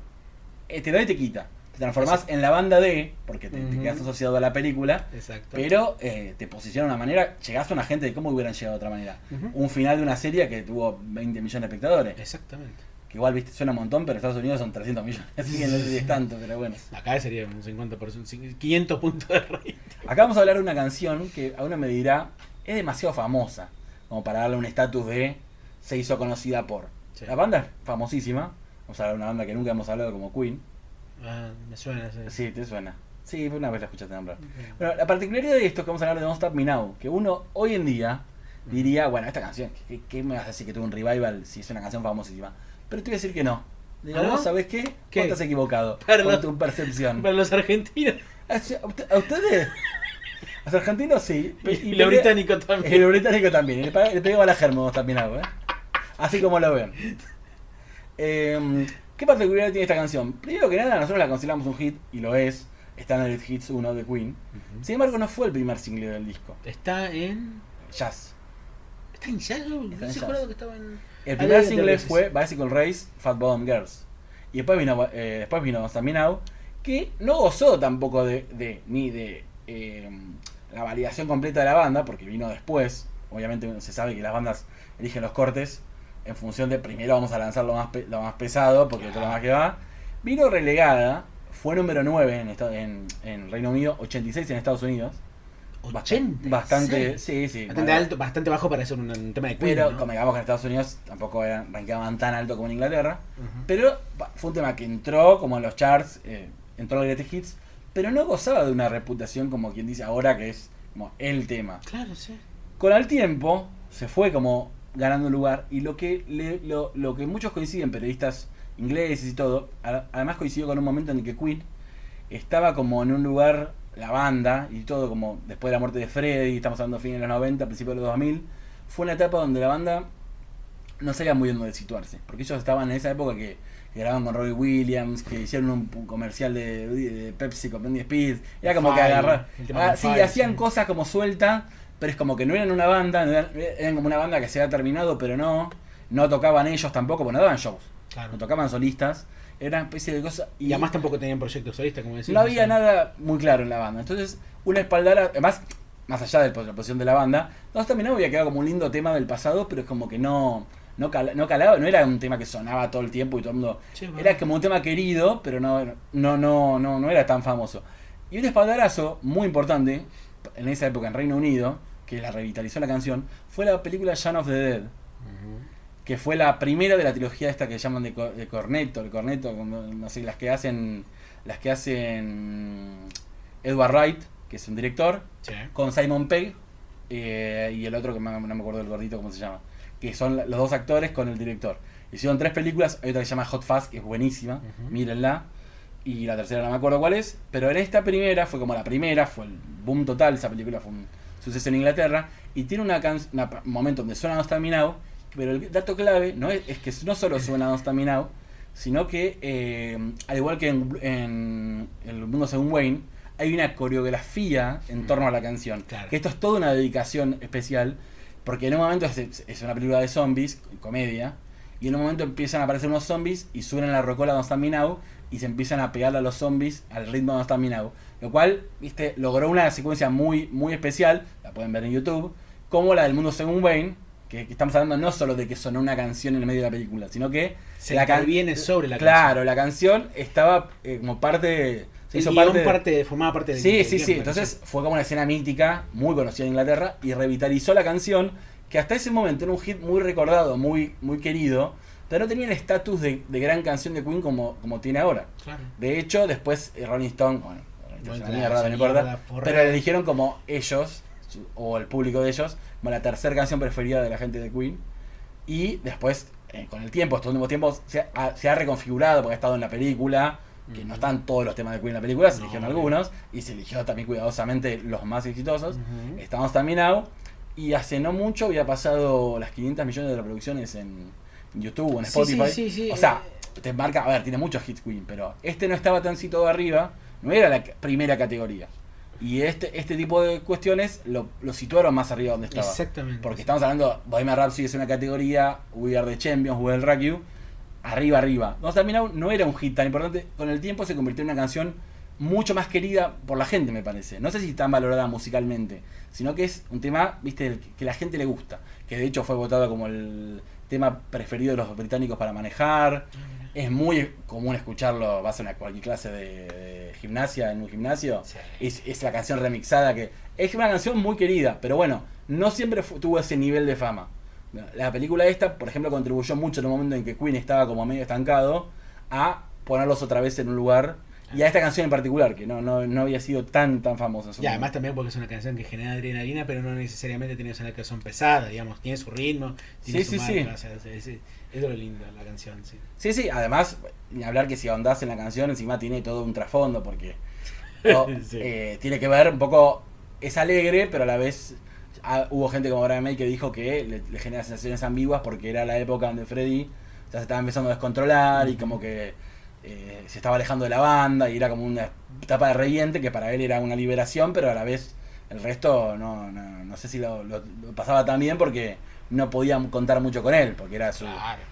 eh, te da y te quita. Transformás en la banda de, porque te, te Ujú. quedas asociado a la película, Exacto. pero eh, te posiciona de una manera, llegás a una gente de cómo hubieran llegado de otra manera. Un final de una serie que tuvo 20 millones de espectadores. Exactamente. Que igual, viste, suena un montón, pero Estados Unidos son 300 millones. Así que no sé si es tanto, pero bueno. *laughs* Acá sería un 50%, 500 puntos de rating. Acá vamos a hablar de una canción que a uno me dirá, es demasiado famosa, como para darle un estatus de se hizo conocida por. Sí. La banda es famosísima, vamos a hablar de una banda que nunca hemos hablado como Queen. Ah, me suena. sí. Sí, te suena. Sí, una vez la escuchaste nombrar. Bueno, la particularidad de esto es que vamos a hablar de Don't Stop Me Now, que uno hoy en día diría, bueno, esta canción, ¿qué, qué me vas a decir que tuvo un revival si es una canción famosísima? Pero te voy a decir que no. Digo, ¿Ah, no? ¿vos sabés qué? ¿Qué? Vos estás equivocado Para con los- tu percepción. Para los argentinos ¿A usted- a ustedes? A los argentinos sí. y lo británico Y también. *laughs* lo británico también. Y le, le pegaba a la germo también algo, ¿eh? Así como lo ven. Eh, *laughs* ¿Qué particularidad tiene esta canción? Primero que nada, nosotros la consideramos un hit, y lo es. Está en el Hits 1 de Queen. Sin embargo, no fue el primer single del disco. Está en. Jazz. ¿Está en jazz? Yo que estaba en. El primer single fue Bicycle Race, Fat Bottom Girls. Y después vino, eh, después vino Don't Stop Me Now, que no gozó tampoco de, de- ni de eh, la validación completa de la banda, porque vino después. Obviamente se sabe que las bandas eligen los cortes en función de primero vamos a lanzar lo más, pe- lo más pesado, porque todo lo más que va. Vino relegada, fue número 9 en, esta- en, en Reino Unido, 86 en Estados Unidos. Bast- 86. Bastante, sí, sí. Bastante bueno. alto, bastante bajo para ser un, un tema de Queen. Pero ¿no? convengamos que en Estados Unidos tampoco eran, rankeaban tan alto como en Inglaterra. Pero fue un tema que entró como en los charts, eh, entró en los Greatest Hits, pero no gozaba de una reputación como quien dice ahora que es como el tema. Claro, sí. Con el tiempo se fue como ganando lugar y lo que le- lo, lo que muchos coinciden, periodistas ingleses y todo, a- además coincidió con un momento en el que Queen estaba como en un lugar, la banda y todo, como después de la muerte de Freddy, estamos hablando de fines de los 90, principios de los 2000, fue una etapa donde la banda no sabía muy bien dónde situarse, porque ellos estaban en esa época que, que grababan con Robbie Williams, que hicieron un, un comercial de, de Pepsi con Britney Spears, era como que Fire, sí, Fire, hacían sí. cosas como suelta, pero es como que no eran una banda, no eran, eran como una banda que se había terminado, pero no, no tocaban ellos tampoco, porque no daban shows, Claro. no tocaban solistas, era una especie de cosa Y además tampoco tenían proyectos solistas, como decís. no había nada muy claro en la banda. Entonces, una espaldara, además, más allá de la posición de la banda, no también había quedado como un lindo tema del pasado, pero es como que no, no, cala- no calaba, no era un tema que sonaba todo el tiempo y todo el mundo. Sí, bueno. Era como un tema querido, pero no, no, no, no, no era tan famoso. Y un espaldarazo muy importante en esa época en Reino Unido, que la revitalizó la canción, fue la película Shaun of the Dead que fue la primera de la trilogía esta que llaman de, de Cornetto, de Cornetto, no sé, las que hacen las que hacen Edward Wright, que es un director, Sí. con Simon Pegg eh, y el otro que no me acuerdo del gordito cómo se llama. Que son los dos actores con el director. Hicieron tres películas, hay otra que se llama Hot Fast, que es buenísima, mírenla. Y la tercera no me acuerdo cuál es, pero en esta primera fue como la primera, fue el boom total, esa película fue un suceso en Inglaterra, y tiene una can- una pa- un momento donde suena Don't Now, pero el dato clave no es, es que no solo suena Don't Now, sino que, eh, al igual que en, en El Mundo Según Wayne, hay una coreografía en torno a la canción. Claro. Que esto es toda una dedicación especial, porque en un momento es, es una película de zombies, comedia, y en un momento empiezan a aparecer unos zombies y suenan la rocola Don't Stop Me Now y se empiezan a pegar a los zombies al ritmo de Don't Stop Me Now. Lo cual, viste, logró una secuencia muy, muy especial, la pueden ver en YouTube, como la del mundo según Wayne, que, que estamos hablando no solo de que sonó una canción en el medio de la película, sino que Se la interviene sobre la Claro, la canción estaba eh, como parte... Se hizo parte, de- parte- formaba parte del Sí, sí, sí. Entonces fue como una escena mítica, muy conocida en Inglaterra, y revitalizó la canción, que hasta ese momento era un hit muy recordado, muy, muy querido, pero no tenía el estatus de, de gran canción de Queen como, como tiene ahora. Claro. De hecho, después eh, Rolling Stone, bueno, Bueno, mierda, no importa, pero la eligieron como ellos, o el público de ellos, como la tercera canción preferida de la gente de Queen. Y después, eh, con el tiempo, estos últimos tiempos, se ha, se ha reconfigurado porque ha estado en la película, que no están todos los temas de Queen en la película, se No, eligieron algunos, y se eligió también cuidadosamente los más exitosos. Estamos terminados, y hace no mucho había pasado las 500 millones de reproducciones en YouTube o en sí, Spotify. sí, sí, o sea, te marca, a ver, tiene muchos hits Queen, pero este no estaba tan situado arriba, no era la primera categoría. Y este, este tipo de cuestiones lo, lo situaron más arriba donde estaba. Exactamente. Porque estamos hablando, Bohemian Rhapsody es una categoría, We Are the Champions, We Rock You, arriba, arriba. No, terminado, no era un hit tan importante, con el tiempo se convirtió en una canción mucho más querida por la gente, me parece. No sé si tan valorada musicalmente, sino que es un tema, viste, que la gente le gusta. Que de hecho fue votado como el tema preferido de los británicos para manejar. Es muy común escucharlo, vas a una cualquier clase de, de gimnasia en un gimnasio. Sí. Es, es la canción remixada que es una canción muy querida, pero bueno, no siempre tuvo ese nivel de fama. La película esta, por ejemplo, contribuyó mucho en un momento en que Queen estaba como medio estancado a ponerlos otra vez en un lugar. Y a esta canción en particular, que no, no, no había sido tan tan famosa. en su Y además también porque es una canción que genera adrenalina, pero no necesariamente tiene una canción pesada, digamos, tiene su ritmo, tiene Sí, su sí, marca, sí. o sea, es, es- lo lindo la canción, sí. Sí, sí, además, ni hablar que si ahondás en la canción, encima tiene todo un trasfondo, porque *laughs* Sí. eh, tiene que ver un poco, es alegre, pero a la vez ah, hubo gente como Brian May que dijo que le, le genera sensaciones ambiguas porque era la época donde Freddy ya se estaba empezando a descontrolar y como que eh, se estaba alejando de la banda y era como una etapa de reviente que para él era una liberación, pero a la vez el resto no, no, no sé si lo, lo- lo pasaba tan bien porque no podían contar mucho con él, porque era su... Claro.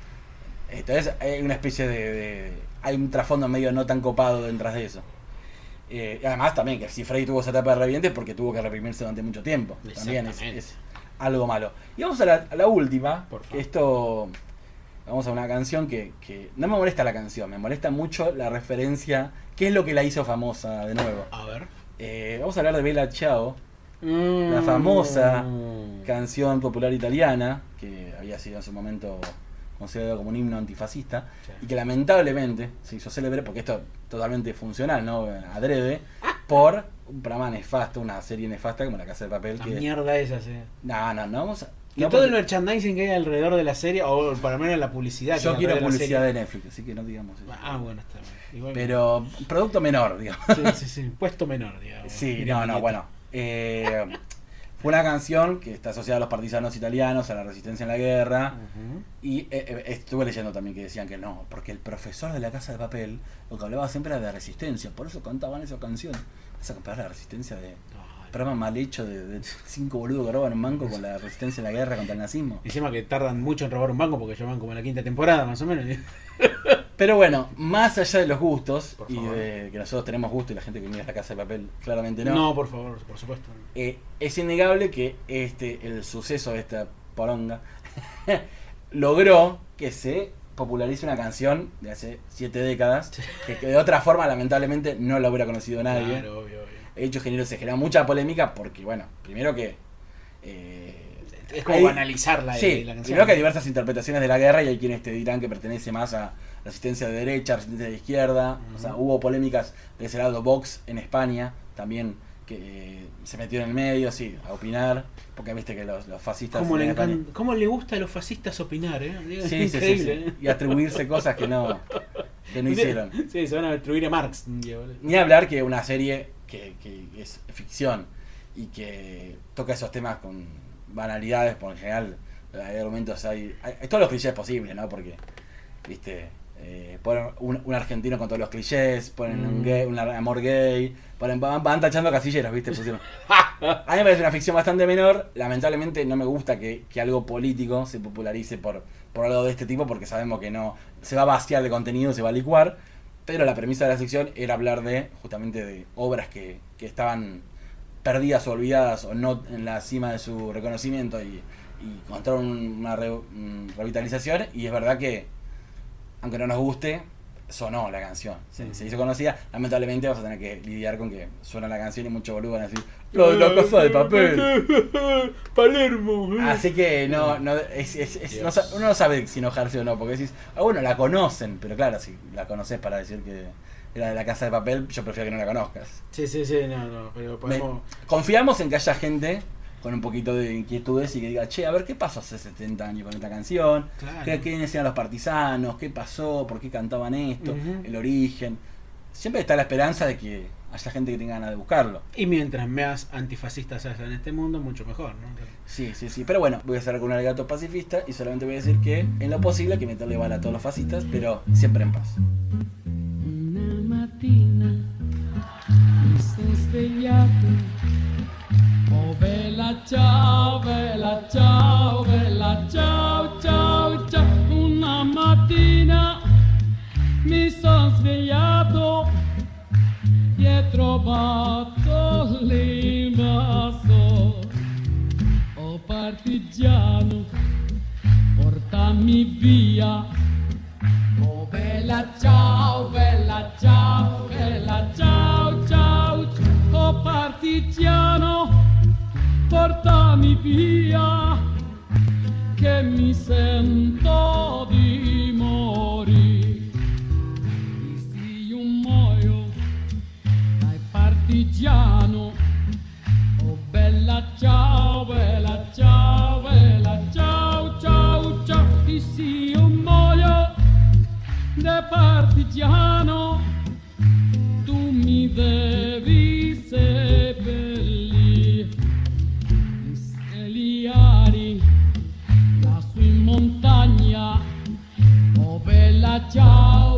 Entonces hay una especie de, de- hay un trasfondo medio no tan copado detrás de eso. Eh, además también que si Freddy tuvo esa etapa de reviente es porque tuvo que reprimirse durante mucho tiempo. También es, algo malo. Y vamos a la, a la última, Por favor. esto vamos a una canción que, que no me molesta la canción, me molesta mucho la referencia, qué es lo que la hizo famosa de nuevo. A ver. Eh, vamos a hablar de Bella Ciao, Mm. la famosa canción popular italiana, que había sido en su momento considerado como un himno antifascista, Sí. y que lamentablemente se hizo célebre, porque esto es totalmente funcional, ¿no? Adrede, por un programa nefasto, una serie nefasta como La Casa de Papel. La que... mierda esa, sí. No, no, no, vamos a... No, todo el merchandising que hay alrededor de la serie, o por lo menos la publicidad. Yo quiero publicidad de. Netflix, así que no digamos eso. Ah, bueno, está bien. Igual- Pero producto menor, digamos. Sí, sí, sí. Puesto menor, digamos. Sí, no, no, bueno. eh, fue una canción que está asociada a los partisanos italianos, a la resistencia en la guerra. Y eh, eh, estuve leyendo también que decían que no, porque el profesor de la casa de papel lo que hablaba siempre era de resistencia, por eso cantaban esa canción. Vas a comparar la resistencia de Ay, programa mal hecho de, de cinco boludos que roban un banco con la resistencia en la guerra contra el nazismo. Encima que tardan mucho en robar un banco porque ya van como la quinta temporada, más o menos. *laughs* Pero bueno, más allá de los gustos, y de que nosotros tenemos gusto y la gente que mira la casa de papel claramente No, no, por favor, por supuesto. eh, es innegable que este el suceso de esta poronga *laughs* logró que se popularice una canción de hace siete décadas, que, que de otra forma lamentablemente no la hubiera conocido nadie. Claro, obvio, obvio. De hecho, generó, se generó mucha polémica porque, bueno, primero que... eh, Es como banalizar la, sí, la canción. primero que hay diversas interpretaciones de la guerra y hay quienes te dirán que pertenece más a resistencia de derecha, resistencia de izquierda. O sea, hubo polémicas de ese lado. Vox en España también que eh, se metió en el medio, sí, a opinar, porque viste que los, los fascistas... ¿Cómo le, en España- encan- cómo le gusta a los fascistas opinar, eh? Sí, sí, sí, Increíble, sí, y atribuirse cosas que no, que no *laughs* hicieron. Sí, se van a atribuir a Marx. Ni hablar que una serie que, que es ficción y que toca esos temas con banalidades, por en general hay argumentos, hay, hay, todos los clichés posibles, ¿no? Porque, viste, eh, ponen un, un argentino con todos los clichés, ponen un, Mm. gay, un amor gay, ponen, van, van tachando casilleros, viste, pusieron. A mí me parece una ficción bastante menor, lamentablemente no me gusta que, que algo político se popularice por, por algo de este tipo, porque sabemos que no, se va a vaciar de contenido, se va a licuar. Pero la premisa de la sección era hablar de justamente de obras que, que estaban perdidas o olvidadas o no en la cima de su reconocimiento y, y contar un- una mm, revitalización. Y es verdad que, aunque no nos guste, sonó la canción. Se, se hizo conocida. Lamentablemente vas a tener que lidiar con que suena la canción y muchos boludos van a decir la de la casa de papel. *laughs* Palermo. Así que no, no, es, es- es- no sa- uno no sabe si enojarse o no, porque decís, ah, bueno, la conocen, pero claro, si la conoces para decir que era de la casa de papel, yo prefiero que no la conozcas. Sí, sí, sí, no, no, pero podemos. Me- confiamos en que haya gente con un poquito de inquietudes y que diga, che, a ver qué pasó hace 70 años con esta canción, Claro. ¿Qué, quiénes eran los partisanos, qué pasó, por qué cantaban esto, el origen. Siempre está la esperanza de que haya gente que tenga ganas de buscarlo. Y mientras más antifascistas haya en este mundo, mucho mejor, ¿no? Sí, sí, sí. Pero bueno, voy a cerrar con un alegato pacifista y solamente voy a decir que en lo posible hay que meterle bala a todos los fascistas, pero siempre en paz. Una mattina bella ciao, bella ciao, bella ciao, ciao, ciao. Una mattina mi sono svegliato e ho trovato l'invasore. Oh partigiano, portami via. Oh bella ciao, bella ciao, bella ciao, portami via, che mi sento di morire. E se io muoio dai partigiano, oh bella ciao, bella ciao, bella ciao, ciao, ciao, se io muoio da partigiano, tu mi devi bella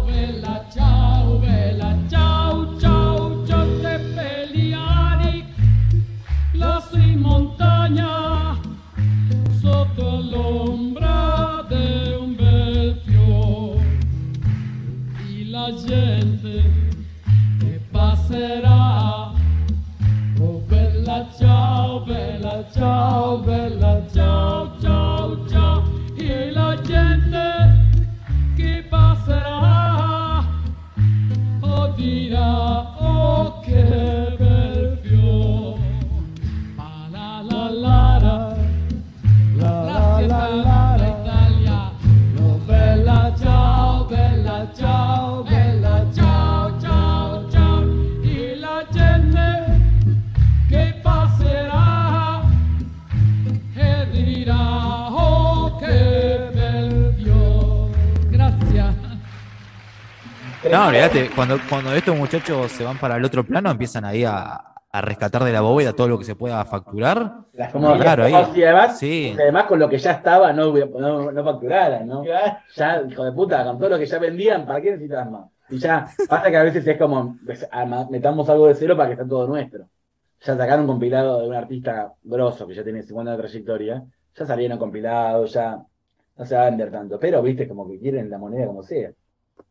No, olvídate, cuando, cuando estos muchachos se van para el otro plano, empiezan ahí a, a rescatar de la bóveda todo lo que se pueda facturar. Las Claro, ahí. y además, Sí. además con lo que ya estaba no, no, no facturaran, ¿no? Ya, hijo de puta, con todo lo que ya vendían, ¿para qué necesitas más? Y ya, pasa que a veces es como, arma- metamos algo de cero para que sea todo nuestro. Ya sacaron un compilado de un artista grosso que ya tiene 50 años de trayectoria, ya salieron compilados, ya no se va a vender tanto, pero viste como que quieren la moneda como sea.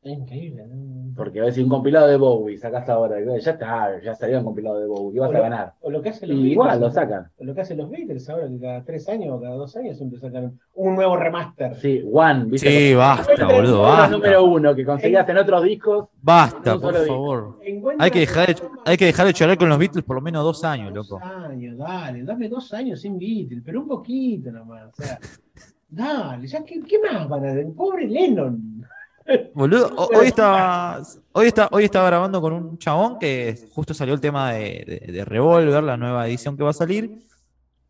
Es increíble, ¿no? Porque a ver si un compilado de Bowie sacás ahora, ya está, ya salió un compilado de Bowie, ¿qué vas O a lo- ganar? O lo que hacen los Y igual Beatles, lo sacan. o lo que hacen los Beatles ahora, que cada tres años o cada dos años siempre sacan un nuevo remaster. Sí, One, ¿viste? Sí, basta, boludo, basta. número uno que conseguías en otros discos. Basta, por favor. Hay que, dejar de, hay que dejar de chorar con los Beatles por lo menos dos años, Dos loco. años, dale, dame dos años sin Beatles, pero un poquito nomás. O sea, *laughs* dale, ya, ¿qué, qué más van a hacer? Pobre Lennon. Boludo, ho- hoy estaba, hoy, está, hoy estaba grabando con un chabón que justo salió el tema de, de, de Revolver, la nueva edición que va a salir,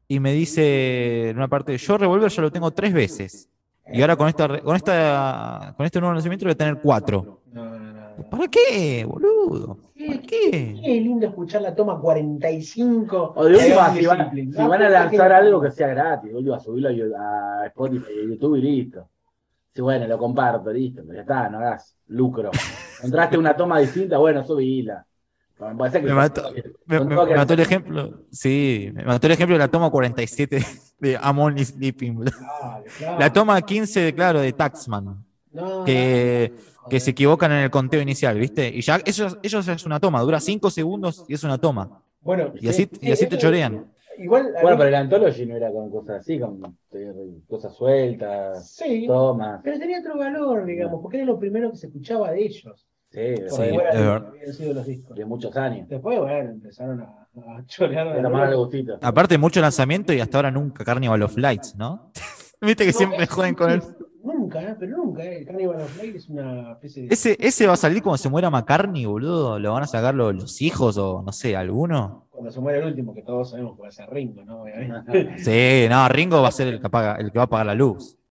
y me dice en una parte, yo Revolver ya lo tengo tres veces, y ahora con esta, con esta, con este nuevo lanzamiento voy a tener cuatro. No, no, no. no. ¿Para qué, boludo? ¿Para Qué qué? lindo escuchar la toma 45. O de última, de si van, si van a lanzar algo que sea gratis, boludo, a subirlo a Spotify y a YouTube y listo. Sí, bueno, lo comparto, listo, pero ya está, no hagas lucro. Encontraste una toma distinta, bueno, ser que- Me mató, me, con me- me que- mató el ejemplo, sí, me mató el ejemplo de la toma 47 de I'm Only Sleeping, boludo. Claro, claro. La toma 15, claro, de Taxman. No, que, no, que se equivocan en el conteo inicial, ¿viste? Y ya eso, eso es una toma, dura 5 segundos y es una toma. Bueno, Y así, y así te chorean. Igual. Bueno, mí- pero el Anthology no era con cosas así, con eh, cosas sueltas, Sí, tomas. pero tenía otro valor, digamos, porque era lo primero que se escuchaba de ellos. Sí, Sí, es habían sido los discos. de muchos años. Después, bueno, empezaron a, a chorear. gustito. Aparte, mucho lanzamiento y hasta ahora nunca Carnival of Lights, ¿no? *laughs* Viste que No, siempre joden sí, con el. Nunca, pero nunca. eh. El Carnival of Light es una especie de. Ese, ese va a salir cuando se muera McCartney, boludo. ¿Lo van a sacar los, los hijos o no sé, alguno? Cuando se muere el último, que todos sabemos que va a ser Ringo, ¿no? *laughs* Obviamente. Sí, no, Ringo va a ser el que, apaga- el que va a pagar la luz.